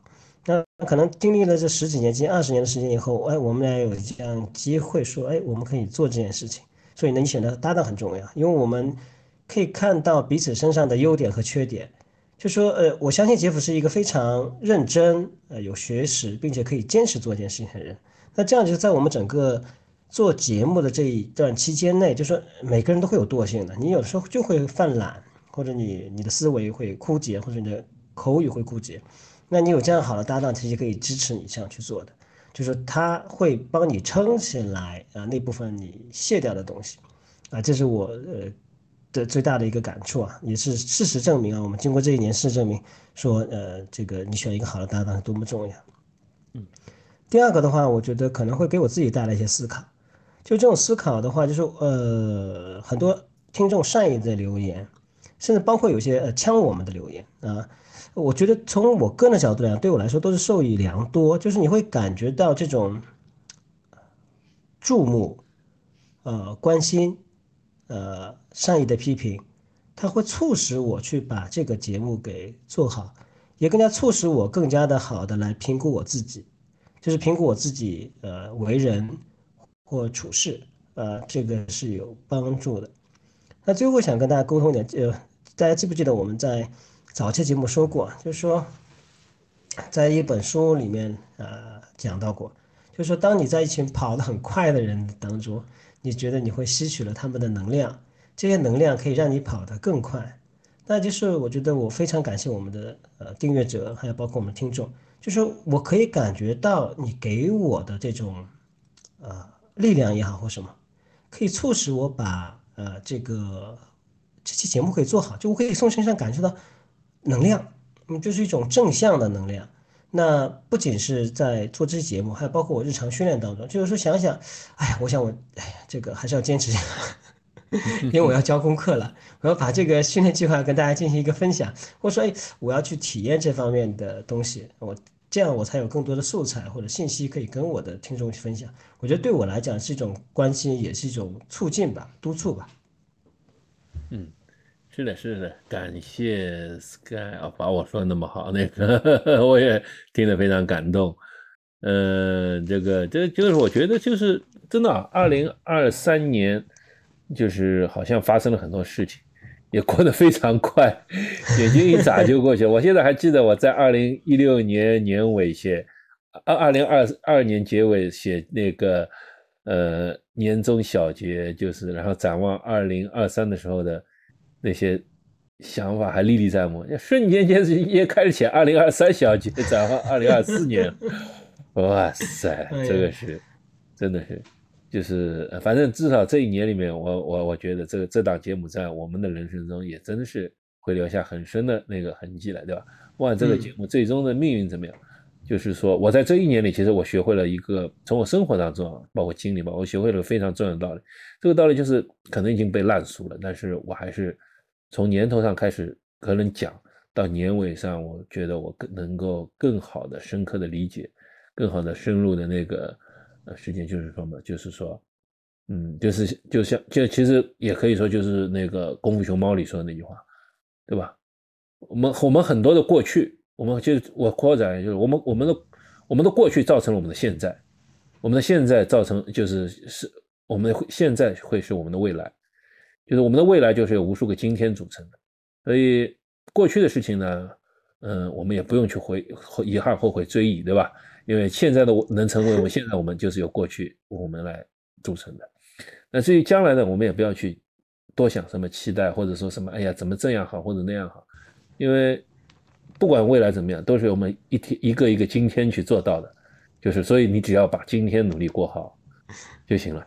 那可能经历了这十几年、近二十年的时间以后，哎，我们俩有这样机会说，哎，我们可以做这件事情。所以呢，你选择搭档很重要，因为我们可以看到彼此身上的优点和缺点。就说，呃，我相信杰夫是一个非常认真、呃有学识，并且可以坚持做一件事情的人。那这样就在我们整个做节目的这一段期间内，就说每个人都会有惰性的，你有时候就会犯懒，或者你你的思维会枯竭，或者你的口语会枯竭。那你有这样好的搭档，其实可以支持你这样去做的，就是他会帮你撑起来啊那部分你卸掉的东西，啊，这是我呃的最大的一个感触啊，也是事实证明啊，我们经过这一年事实证明说，呃，这个你选一个好的搭档是多么重要。嗯，第二个的话，我觉得可能会给我自己带来一些思考，就这种思考的话，就是呃很多听众善意的留言，甚至包括有些呃呛我们的留言啊。我觉得从我个人的角度来讲，对我来说都是受益良多。就是你会感觉到这种注目、呃关心、呃善意的批评，它会促使我去把这个节目给做好，也更加促使我更加的好的来评估我自己，就是评估我自己呃为人或处事，呃这个是有帮助的。那最后想跟大家沟通一点，呃，大家记不记得我们在？早期节目说过，就是说，在一本书里面，呃，讲到过，就是说，当你在一群跑得很快的人当中，你觉得你会吸取了他们的能量，这些能量可以让你跑得更快。那就是我觉得我非常感谢我们的呃订阅者，还有包括我们听众，就是我可以感觉到你给我的这种呃力量也好或什么，可以促使我把呃这个这期节目可以做好，就我可以从身上感受到。能量，嗯，就是一种正向的能量。那不仅是在做这期节目，还包括我日常训练当中，就是说想想，哎呀，我想我，哎呀，这个还是要坚持，因为我要交功课了，我要把这个训练计划跟大家进行一个分享。或者说，哎，我要去体验这方面的东西，我这样我才有更多的素材或者信息可以跟我的听众去分享。我觉得对我来讲是一种关心，也是一种促进吧，督促吧。是的，是的，感谢 Sky 啊，把我说的那么好，那个 我也听得非常感动。呃，这个这就是我觉得就是真的，二零二三年就是好像发生了很多事情，也过得非常快，眼睛一眨就过去。我现在还记得我在二零一六年年尾写，二二零二二年结尾写那个呃年终小结，就是然后展望二零二三的时候的。那些想法还历历在目，瞬间间是也开始写二零二三小节，展望二零二四年。哇塞，这个是真的是，就是反正至少这一年里面，我我我觉得这个这档节目在我们的人生中也真的是会留下很深的那个痕迹了，对吧？不管这个节目最终的命运怎么样，就是说我在这一年里，其实我学会了一个从我生活当中，包括经历吧，我学会了非常重要的道理。这个道理就是可能已经被烂熟了，但是我还是。从年头上开始，可能讲到年尾上，我觉得我更能够更好的、深刻的理解，更好的深入的那个呃时间，就是说嘛，就是说，嗯，就是就像就其实也可以说就是那个《功夫熊猫》里说的那句话，对吧？我们我们很多的过去，我们就我扩展就是我们我们的我们的过去造成了我们的现在，我们的现在造成就是是我们现在会是我们的未来。就是我们的未来就是由无数个今天组成的，所以过去的事情呢，嗯，我们也不用去回遗憾、后悔、追忆，对吧？因为现在的我能成为我们现在我们就是由过去我们来组成的。那至于将来呢，我们也不要去多想什么期待，或者说什么哎呀怎么这样好或者那样好，因为不管未来怎么样，都是我们一天一个一个今天去做到的。就是所以你只要把今天努力过好就行了。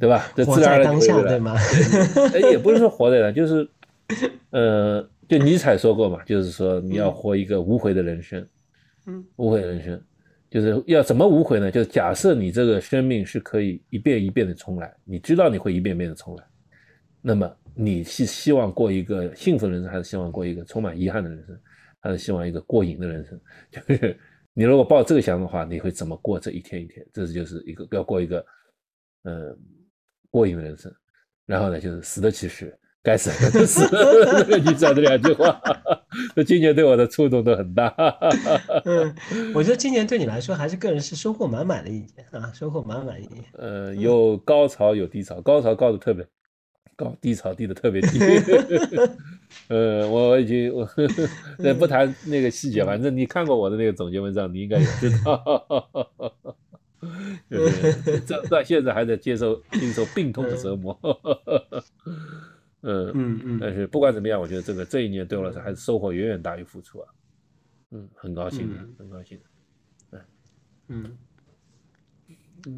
对吧？这自然而然就对吗？哎，也不是说活在当就是，呃，就尼采说过嘛，就是说你要活一个无悔的人生，嗯，无悔人生，就是要怎么无悔呢？就是假设你这个生命是可以一遍一遍的重来，你知道你会一遍遍的重来，那么你是希望过一个幸福的人生，还是希望过一个充满遗憾的人生，还是希望一个过瘾的人生？就是你如果抱这个想法的话，你会怎么过这一天一天？这是就是一个要过一个。嗯，过瘾的人生，然后呢，就是死得其实，该死死那个 你讲这两句话，这今年对我的触动都很大。嗯，我觉得今年对你来说还是个人是收获满满的一年啊，收获满满一年。呃，有高潮有低潮，高潮高的特别高，低潮低的特别低。呃，我已经我 那不谈那个细节，反正你看过我的那个总结文章，你应该也知道。就是这到现在还在接受经受病痛的折磨。嗯嗯嗯，但是不管怎么样，我觉得这个这一年对我来说还是收获远远大于付出啊。嗯，很高兴的，很高兴的。嗯。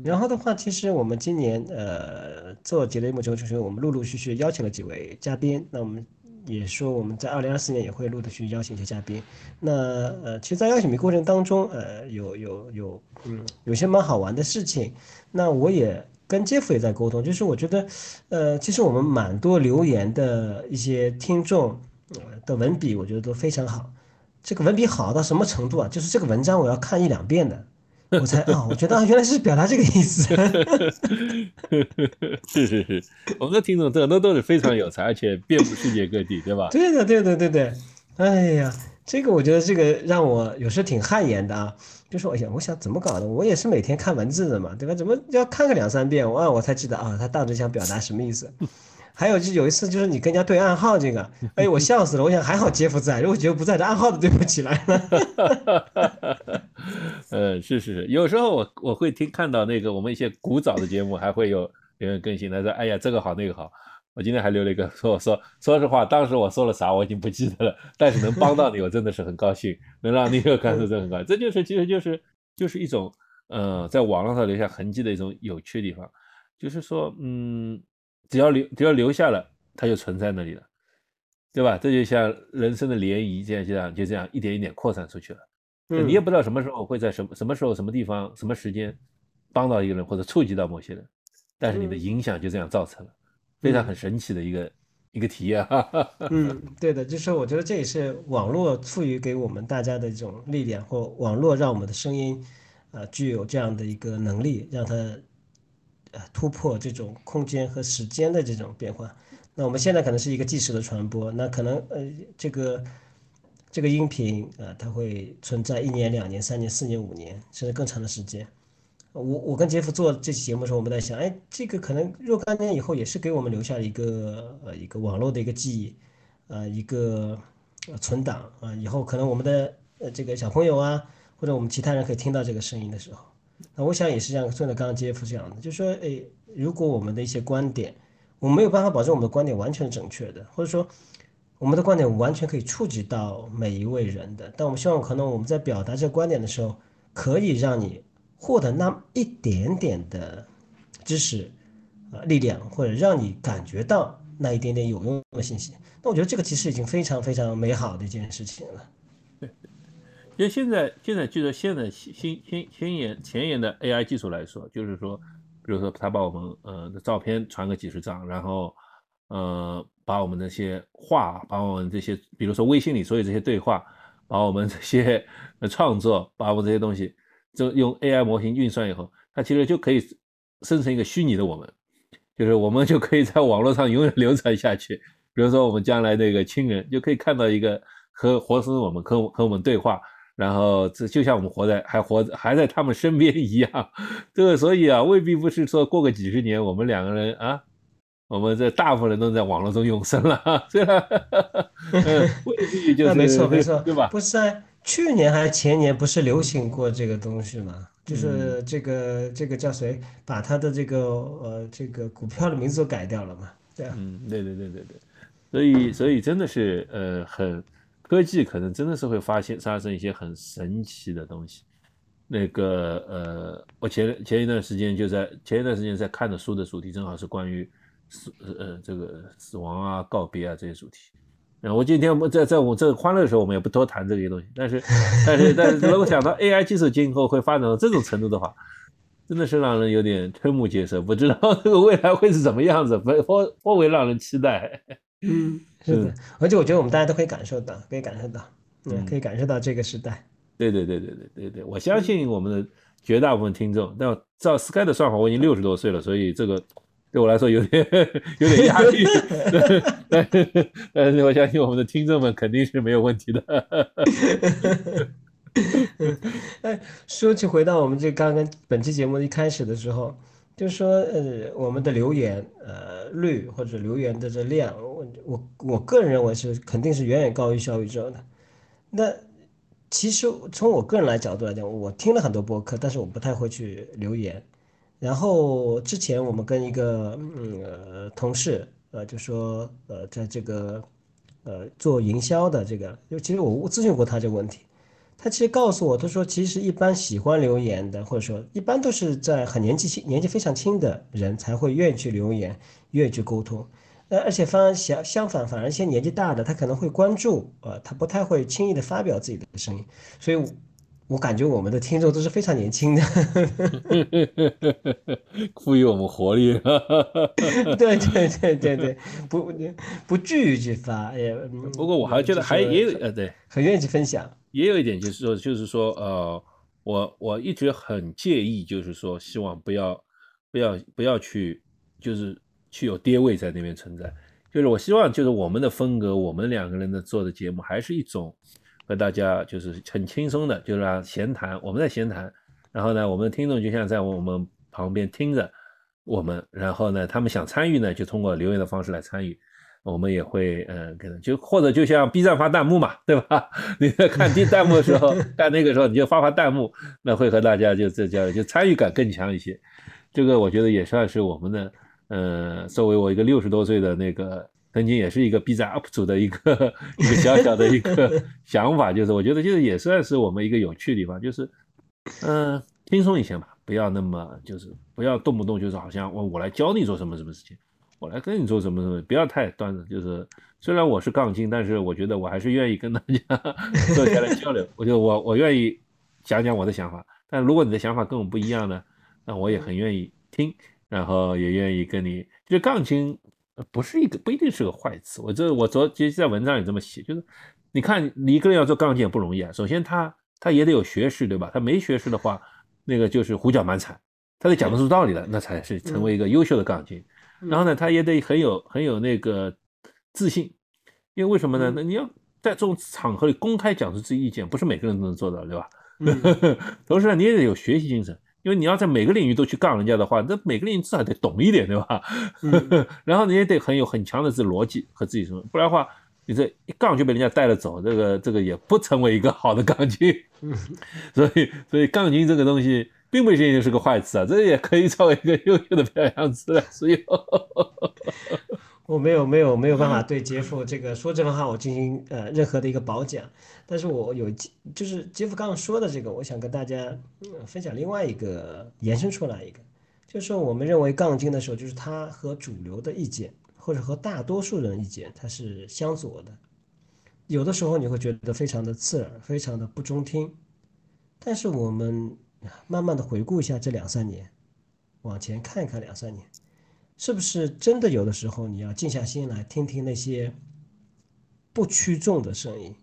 然后的话，其实我们今年呃做节目之后，就是我们陆陆续续邀请了几位嘉宾。那我们也说我们在二零二四年也会陆陆续续邀请一些嘉宾。那呃，其实，在邀请的过程当中，呃，有有有嗯，有些蛮好玩的事情。那我也。跟杰夫也在沟通，就是我觉得，呃，其实我们蛮多留言的一些听众的文笔，我觉得都非常好。这个文笔好到什么程度啊？就是这个文章我要看一两遍的，我才啊，我觉得啊，原来是表达这个意思。是是是，我们的听众很多都是非常有才，而且遍布世界各地，对吧？对的，对的，对对。哎呀，这个我觉得这个让我有时挺汗颜的啊。就说，哎呀，我想怎么搞的？我也是每天看文字的嘛，对吧？怎么要看个两三遍，我我才知道啊，他到底想表达什么意思？还有就有一次，就是你跟人家对暗号这个，哎，我笑死了。我想还好杰夫在，如果杰夫不在，这暗号都对不起来了。嗯，是是是，有时候我我会听看到那个我们一些古早的节目，还会有有人更新，他说，哎呀，这个好那个好。我今天还留了一个说我说，说实话，当时我说了啥我已经不记得了，但是能帮到你，我真的是很高兴，能让你有感受，真很高兴。这就是其实就是就是一种呃，在网络上留下痕迹的一种有趣的地方，就是说，嗯，只要留只要留下了，它就存在那里了，对吧？这就像人生的涟漪，这样这样就这样一点一点扩散出去了。你也不知道什么时候会在什么什么时候、什么地方、什么时间帮到一个人或者触及到某些人，但是你的影响就这样造成了。非常很神奇的一个一个体验哈。嗯，对的，就是我觉得这也是网络赋予给我们大家的一种力量，或网络让我们的声音，呃，具有这样的一个能力，让它呃突破这种空间和时间的这种变化。那我们现在可能是一个即时的传播，那可能呃这个这个音频啊它会存在一年、两年、三年、四年、五年，甚至更长的时间。我我跟杰夫做这期节目的时候，我们在想，哎，这个可能若干年以后也是给我们留下了一个呃一个网络的一个记忆，呃一个存档啊，以后可能我们的呃这个小朋友啊，或者我们其他人可以听到这个声音的时候，那我想也是像顺着刚刚杰夫这样的，就是说，哎，如果我们的一些观点，我没有办法保证我们的观点完全正确的，或者说我们的观点完全可以触及到每一位人的，但我们希望可能我们在表达这个观点的时候，可以让你。获得那么一点点的知识呃力量，或者让你感觉到那一点点有用的信息，那我觉得这个其实已经非常非常美好的一件事情了。对，因为现在现在就是现在新新新研前沿的 AI 技术来说，就是说，比如说他把我们呃的照片传个几十张，然后呃把我们那些话，把我们这些比如说微信里所有这些对话，把我们这些创作，把我们这些东西。就用 AI 模型运算以后，它其实就可以生成一个虚拟的我们，就是我们就可以在网络上永远流传下去。比如说，我们将来那个亲人就可以看到一个和活生生我们和和我们对话，然后这就像我们活在还活还在他们身边一样。这个所以啊，未必不是说过个几十年，我们两个人啊，我们这大部分人都在网络中永生了，这样未必 就是没错没错，对吧？不是。去年还是前年不是流行过这个东西吗？就是这个这个叫谁把他的这个呃这个股票的名字都改掉了嘛？对啊，嗯，对对对对对，所以所以真的是呃很科技可能真的是会发现发生一些很神奇的东西。那个呃，我前前一段时间就在前一段时间在看的书的主题正好是关于死呃这个死亡啊告别啊这些主题。我今天我们在在我这个欢乐的时候，我们也不多谈这些东西。但是，但是，但是，如果想到 AI 技术今后会发展到这种程度的话，真的是让人有点瞠目结舌，不知道这个未来会是怎么样子，颇颇为让人期待。嗯，是的，而且我觉得我们大家都可以感受到，可以感受到，嗯，可以感受到这个时代。对对对对对对对，我相信我们的绝大部分听众，但照 Sky 的算法，我已经六十多岁了，所以这个对我来说有点有点压力。但是但是我相信我们的听众们肯定是没有问题的。哎，说起回到我们这刚刚本期节目一开始的时候，就说呃我们的留言呃率或者留言的这量，我我我个人认为是肯定是远远高于小宇宙的。那其实从我个人来角度来讲，我听了很多播客，但是我不太会去留言。然后之前我们跟一个嗯呃同事呃就说呃在这个呃做营销的这个，就其实我咨询过他这个问题。他其实告诉我，他说其实一般喜欢留言的，或者说一般都是在很年纪轻、年纪非常轻的人才会愿意去留言、愿意去沟通。呃，而且反相相反，反而一些年纪大的他可能会关注，呃，他不太会轻易的发表自己的声音。所以，我感觉我们的听众都是非常年轻的，赋予我们活力。对对对对对，不不惧于去发，也不过我还觉得还也有呃对，很愿意去分享。也有一点就是说，就是说，呃，我我一直很介意，就是说，希望不要不要不要去，就是去有爹位在那边存在。就是我希望，就是我们的风格，我们两个人的做的节目，还是一种和大家就是很轻松的，就是闲谈，我们在闲谈。然后呢，我们的听众就像在我们旁边听着我们，然后呢，他们想参与呢，就通过留言的方式来参与。我们也会，嗯，可能就或者就像 B 站发弹幕嘛，对吧？你在看 B 弹幕的时候，看那个时候你就发发弹幕，那会和大家就这叫就参与感更强一些。这个我觉得也算是我们的，呃，作为我一个六十多岁的那个，曾经也是一个 B 站 UP 主的一个一个小小的一个 想法，就是我觉得就是也算是我们一个有趣的地方，就是，嗯，轻松一些嘛，不要那么就是不要动不动就是好像我我来教你做什么什么事情。我来跟你做什么什么，不要太端着。就是虽然我是杠精，但是我觉得我还是愿意跟大家 坐下来交流。我就我我愿意讲讲我的想法。但如果你的想法跟我不一样呢，那我也很愿意听，然后也愿意跟你。就杠精不是一个不一定是个坏词。我这我昨其实在文章里这么写，就是你看你一个人要做杠精也不容易啊。首先他他也得有学识，对吧？他没学识的话，那个就是胡搅蛮缠。他得讲得出道理来，那才是成为一个优秀的杠精。然后呢，他也得很有很有那个自信，因为为什么呢？那你要在这种场合里公开讲出自己意见，不是每个人都能做到，对吧？同时呢，你也得有学习精神，因为你要在每个领域都去杠人家的话，那每个领域至少得懂一点，对吧？然后你也得很有很强的这逻辑和自己什么，不然的话，你这一杠就被人家带了走，这个这个也不成为一个好的杠精。所以，所以杠精这个东西。并不一定是个坏词啊，这也可以作为一个优秀的表扬词来使用。我没有没有没有办法对杰夫这个说这番话我进行呃任何的一个褒奖，但是我有就是杰夫刚刚说的这个，我想跟大家分享另外一个延伸出来一个，就是说我们认为杠精的时候，就是他和主流的意见或者和大多数人意见它是相左的，有的时候你会觉得非常的刺耳，非常的不中听，但是我们。慢慢的回顾一下这两三年，往前看一看两三年，是不是真的有的时候你要静下心来听听那些不屈众的声音？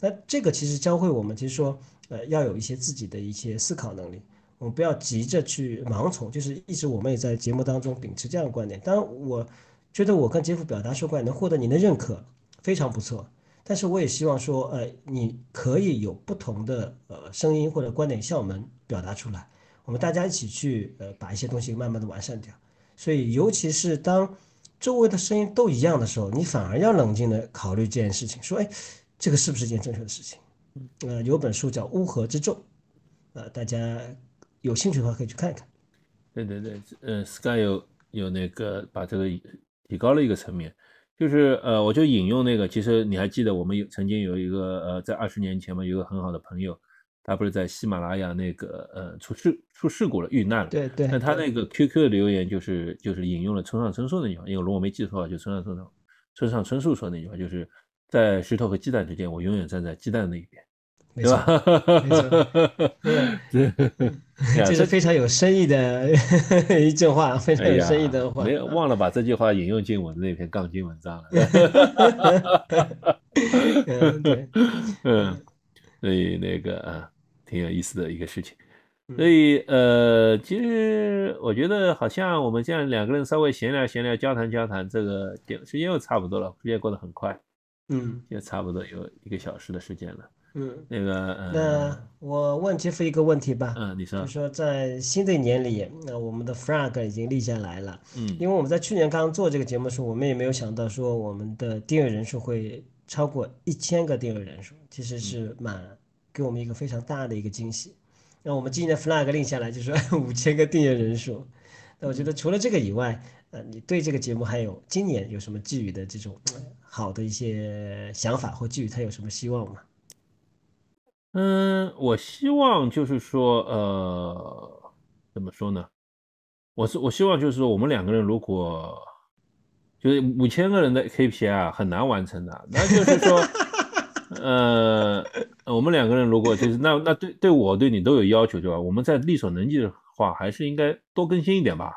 那这个其实教会我们，其实说，呃，要有一些自己的一些思考能力。我们不要急着去盲从，就是一直我们也在节目当中秉持这样的观点。当然，我觉得我跟杰夫表达出观点能获得您的认可，非常不错。但是我也希望说，呃，你可以有不同的呃声音或者观点向我们表达出来，我们大家一起去呃把一些东西慢慢的完善掉。所以，尤其是当周围的声音都一样的时候，你反而要冷静的考虑这件事情，说，哎，这个是不是一件正确的事情？呃，有本书叫《乌合之众》，呃，大家有兴趣的话可以去看一看。对对对，呃，Sky 有有那个把这个提高了一个层面。就是呃，我就引用那个，其实你还记得我们有曾经有一个呃，在二十年前嘛，有一个很好的朋友，他不是在喜马拉雅那个呃出事出事故了，遇难了。对对。那他那个 QQ 的留言就是就是引用了村上春树那句话，因为如果我没记错的话，就村上春树村上春树说那句话，就是在石头和鸡蛋之间，我永远站在鸡蛋那一边。没错，没错，这是非常有深意的一句话，非常有深意的话。没有忘了把这句话引用进我的那篇杠精文章了。嗯，对，嗯，所以那个啊，挺有意思的一个事情。所以呃，其实我觉得好像我们这样两个人稍微闲聊闲聊、交谈交谈，这个时间又差不多了，时间过得很快，嗯，也差不多有一个小时的时间了。嗯，那个，那我问杰夫一个问题吧。嗯，你说，就说在新的一年里，那我们的 flag 已经立下来了。嗯，因为我们在去年刚刚做这个节目的时候，我们也没有想到说我们的订阅人数会超过一千个订阅人数，其实是蛮给我们一个非常大的一个惊喜。那我们今年 flag 立下来就是五千个订阅人数。那我觉得除了这个以外，呃，你对这个节目还有今年有什么寄予的这种好的一些想法，或寄予它有什么希望吗？嗯，我希望就是说，呃，怎么说呢？我是我希望就是说，我们两个人如果就是五千个人的 KPI 啊，很难完成的。那就是说，呃，我们两个人如果就是那那对对我对你都有要求，对吧？我们在力所能及的话，还是应该多更新一点吧，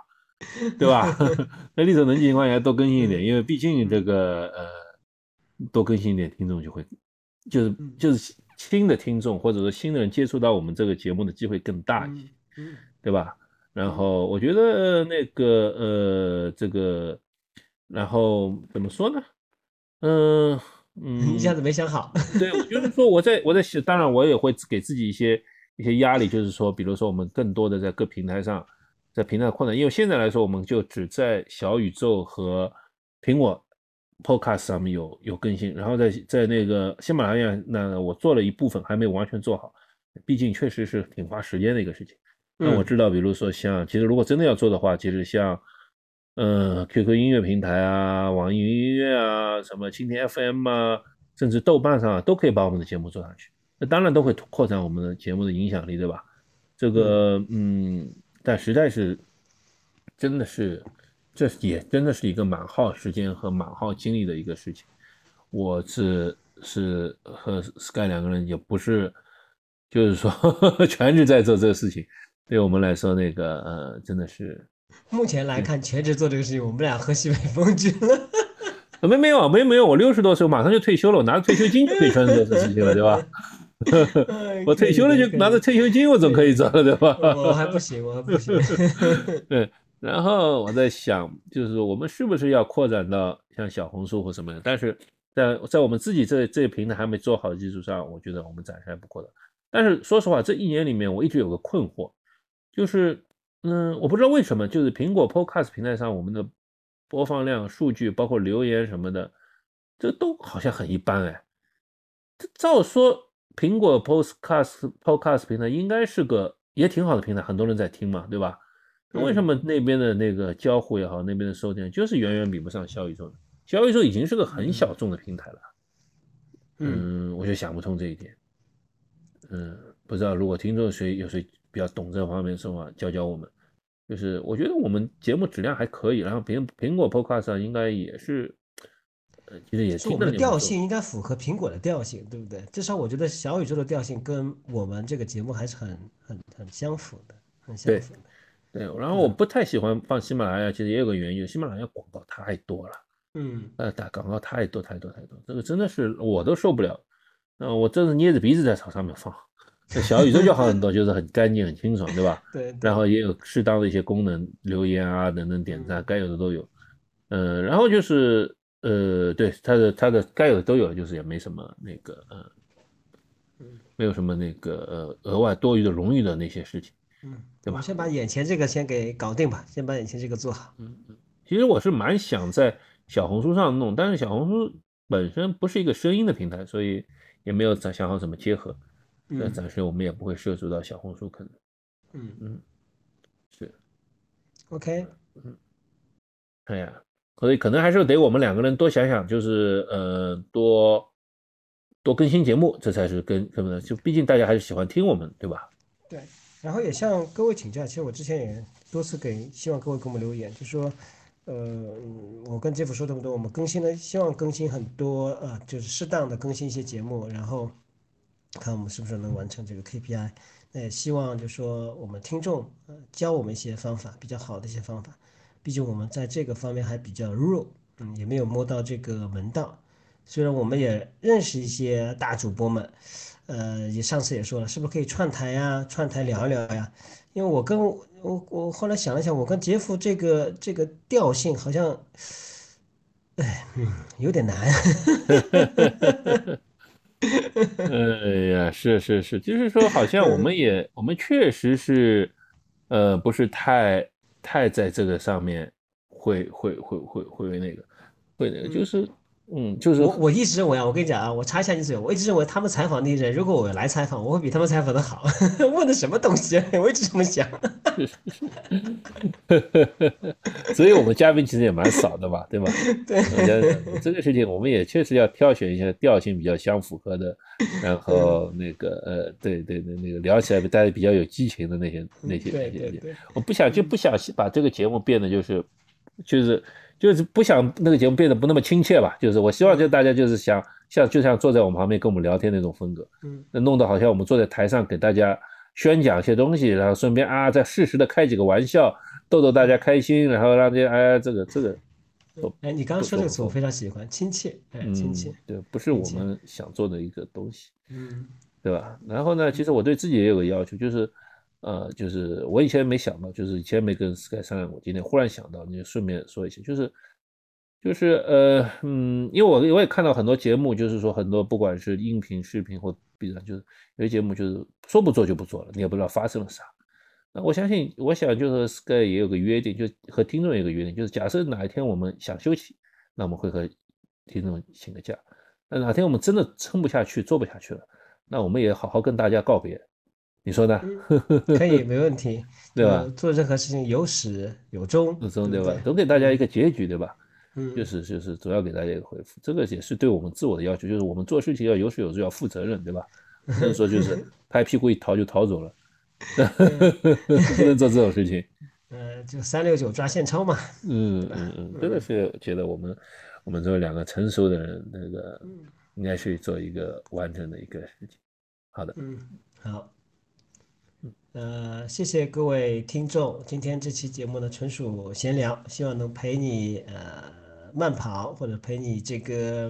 对吧？在力所能及情况下多更新一点，因为毕竟这个呃，多更新一点，听众就会就是就是。新的听众或者说新的人接触到我们这个节目的机会更大一些，对吧？然后我觉得那个呃，这个，然后怎么说呢？嗯嗯，一下子没想好。对，我就是说我在我在想，当然我也会给自己一些一些压力，就是说，比如说我们更多的在各平台上，在平台扩展，因为现在来说，我们就只在小宇宙和苹果。Podcast 上面有有更新，然后在在那个喜马拉雅，那我做了一部分，还没有完全做好，毕竟确实是挺花时间的一个事情。那我知道，比如说像，其实如果真的要做的话，其实像，嗯，QQ 音乐平台啊，网易云音乐啊，什么蜻蜓 FM 啊，甚至豆瓣上啊，都可以把我们的节目做上去。那当然都会扩展我们的节目的影响力，对吧？这个，嗯，但实在是，真的是。这也真的是一个蛮耗时间和蛮耗精力的一个事情。我是是和 Sky 两个人也不是，就是说 全职在做这个事情。对我们来说，那个呃，真的是目前来看，全职做这个事情，我们俩喝西北风去了。没没有没没有，我六十多岁我马上就退休了，我拿着退休金就可以全职做这事情了，对吧？我退休了就拿着退休金，我总可以做了，对吧？我还不行，我还不行。对。然后我在想，就是我们是不是要扩展到像小红书或什么的？但是在在我们自己这这个平台还没做好的基础上，我觉得我们暂时还不扩展。但是说实话，这一年里面我一直有个困惑，就是嗯，我不知道为什么，就是苹果 Podcast 平台上我们的播放量数据，包括留言什么的，这都好像很一般哎。照说苹果 Podcast Podcast 平台应该是个也挺好的平台，很多人在听嘛，对吧？为什么那边的那个交互也好，那边的收听就是远远比不上小宇宙呢？小宇宙已经是个很小众的平台了。嗯，我就想不通这一点。嗯，不知道如果听众谁有谁比较懂这方面的话，教教我们。就是我觉得我们节目质量还可以，然后苹苹果 Podcast 上应该也是，呃，其实也是我们的调性应该符合苹果的调性，对不对？至少我觉得小宇宙的调性跟我们这个节目还是很很很相符的，很相符的。对，然后我不太喜欢放喜马拉雅，其实也有个原因，喜马拉雅广告太多了，嗯，呃，打广告太多太多太多，这个真的是我都受不了，嗯，我真是捏着鼻子在朝上面放，这小宇宙就好很多，就是很干净很清爽，对吧？对，然后也有适当的一些功能，留言啊等等点赞，该有的都有，嗯，然后就是呃，对，它的它的该有的都有，就是也没什么那个，嗯，没有什么那个呃额外多余的荣誉的那些事情。嗯，对吧？先把眼前这个先给搞定吧，先把眼前这个做好。嗯嗯，其实我是蛮想在小红书上弄，但是小红书本身不是一个声音的平台，所以也没有想想好怎么结合。那暂时我们也不会涉足到小红书，可能。嗯嗯，是。OK。嗯。哎呀，所以可能还是得我们两个人多想想，就是呃，多多更新节目，这才是根根本。就毕竟大家还是喜欢听我们，对吧？对。然后也向各位请教，其实我之前也多次给希望各位给我们留言，就说，呃，我跟杰夫说这么多，我们更新了，希望更新很多，呃，就是适当的更新一些节目，然后看我们是不是能完成这个 KPI。那也希望就说我们听众呃教我们一些方法，比较好的一些方法，毕竟我们在这个方面还比较弱，嗯，也没有摸到这个门道。虽然我们也认识一些大主播们，呃，也上次也说了，是不是可以串台呀？串台聊一聊呀？因为我跟我我后来想了想，我跟杰夫这个这个调性好像，哎，嗯，有点难。哎呀，是是是，就是说，好像我们也我们确实是，呃，不是太太在这个上面会会会会会那个会那个，就是。嗯，就是我我一直认为啊，我跟你讲啊，我插一下你嘴，我一直认为他们采访那些人，如果我来采访，我会比他们采访的好。问的什么东西？我一直这么想。所以，我们嘉宾其实也蛮少的嘛，对吧？对。这个事情，我们也确实要挑选一些调性比较相符合的，然后那个呃，对对对，那个聊起来大家比较有激情的那些那些那些。我不想就不想把这个节目变得就是就是。就是不想那个节目变得不那么亲切吧，就是我希望就大家就是想像就像坐在我们旁边跟我们聊天那种风格，嗯，那弄得好像我们坐在台上给大家宣讲一些东西，然后顺便啊再适时的开几个玩笑，逗逗大家开心，然后让这哎这个这个，哎你刚刚说这个词我非常喜欢，亲切，哎亲切，对，不是我们想做的一个东西，嗯，对吧？然后呢，其实我对自己也有个要求，就是。呃，就是我以前没想到，就是以前没跟 Sky 商量过，今天忽然想到，你就顺便说一下，就是，就是呃，嗯，因为我我也看到很多节目，就是说很多不管是音频、视频或 B 站，就是有些节目就是说不做就不做了，你也不知道发生了啥。那我相信，我想就是 Sky 也有个约定，就和听众有个约定，就是假设哪一天我们想休息，那我们会和听众请个假。那哪天我们真的撑不下去、做不下去了，那我们也好好跟大家告别。你说呢？可以，没问题，对吧？做任何事情有始有终，有终对吧？总给大家一个结局，对吧？嗯，就是就是主要给大家一个回复，这个也是对我们自我的要求，就是我们做事情要有始有终，要负责任，对吧？不能说就是拍屁股一逃就逃走了，不能做这种事情。呃，就三六九抓现钞嘛。嗯嗯嗯，真的是觉得我们我们作为两个成熟的人，那个应该去做一个完整的一个事情。好的，嗯，好。呃，谢谢各位听众，今天这期节目呢纯属闲聊，希望能陪你呃慢跑或者陪你这个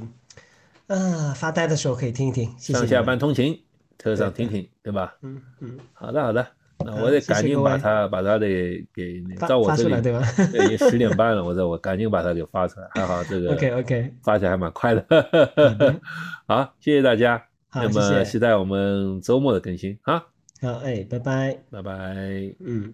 啊发呆的时候可以听一听。上下班通勤，车上听听，对吧？嗯嗯，好的好的，那我得赶紧把它把它的给到我这里，对吧？已经十点半了，我这我赶紧把它给发出来，还好这个 OK OK 发起来还蛮快的。好，谢谢大家，那么期待我们周末的更新啊。好，哎，拜拜，拜拜，嗯。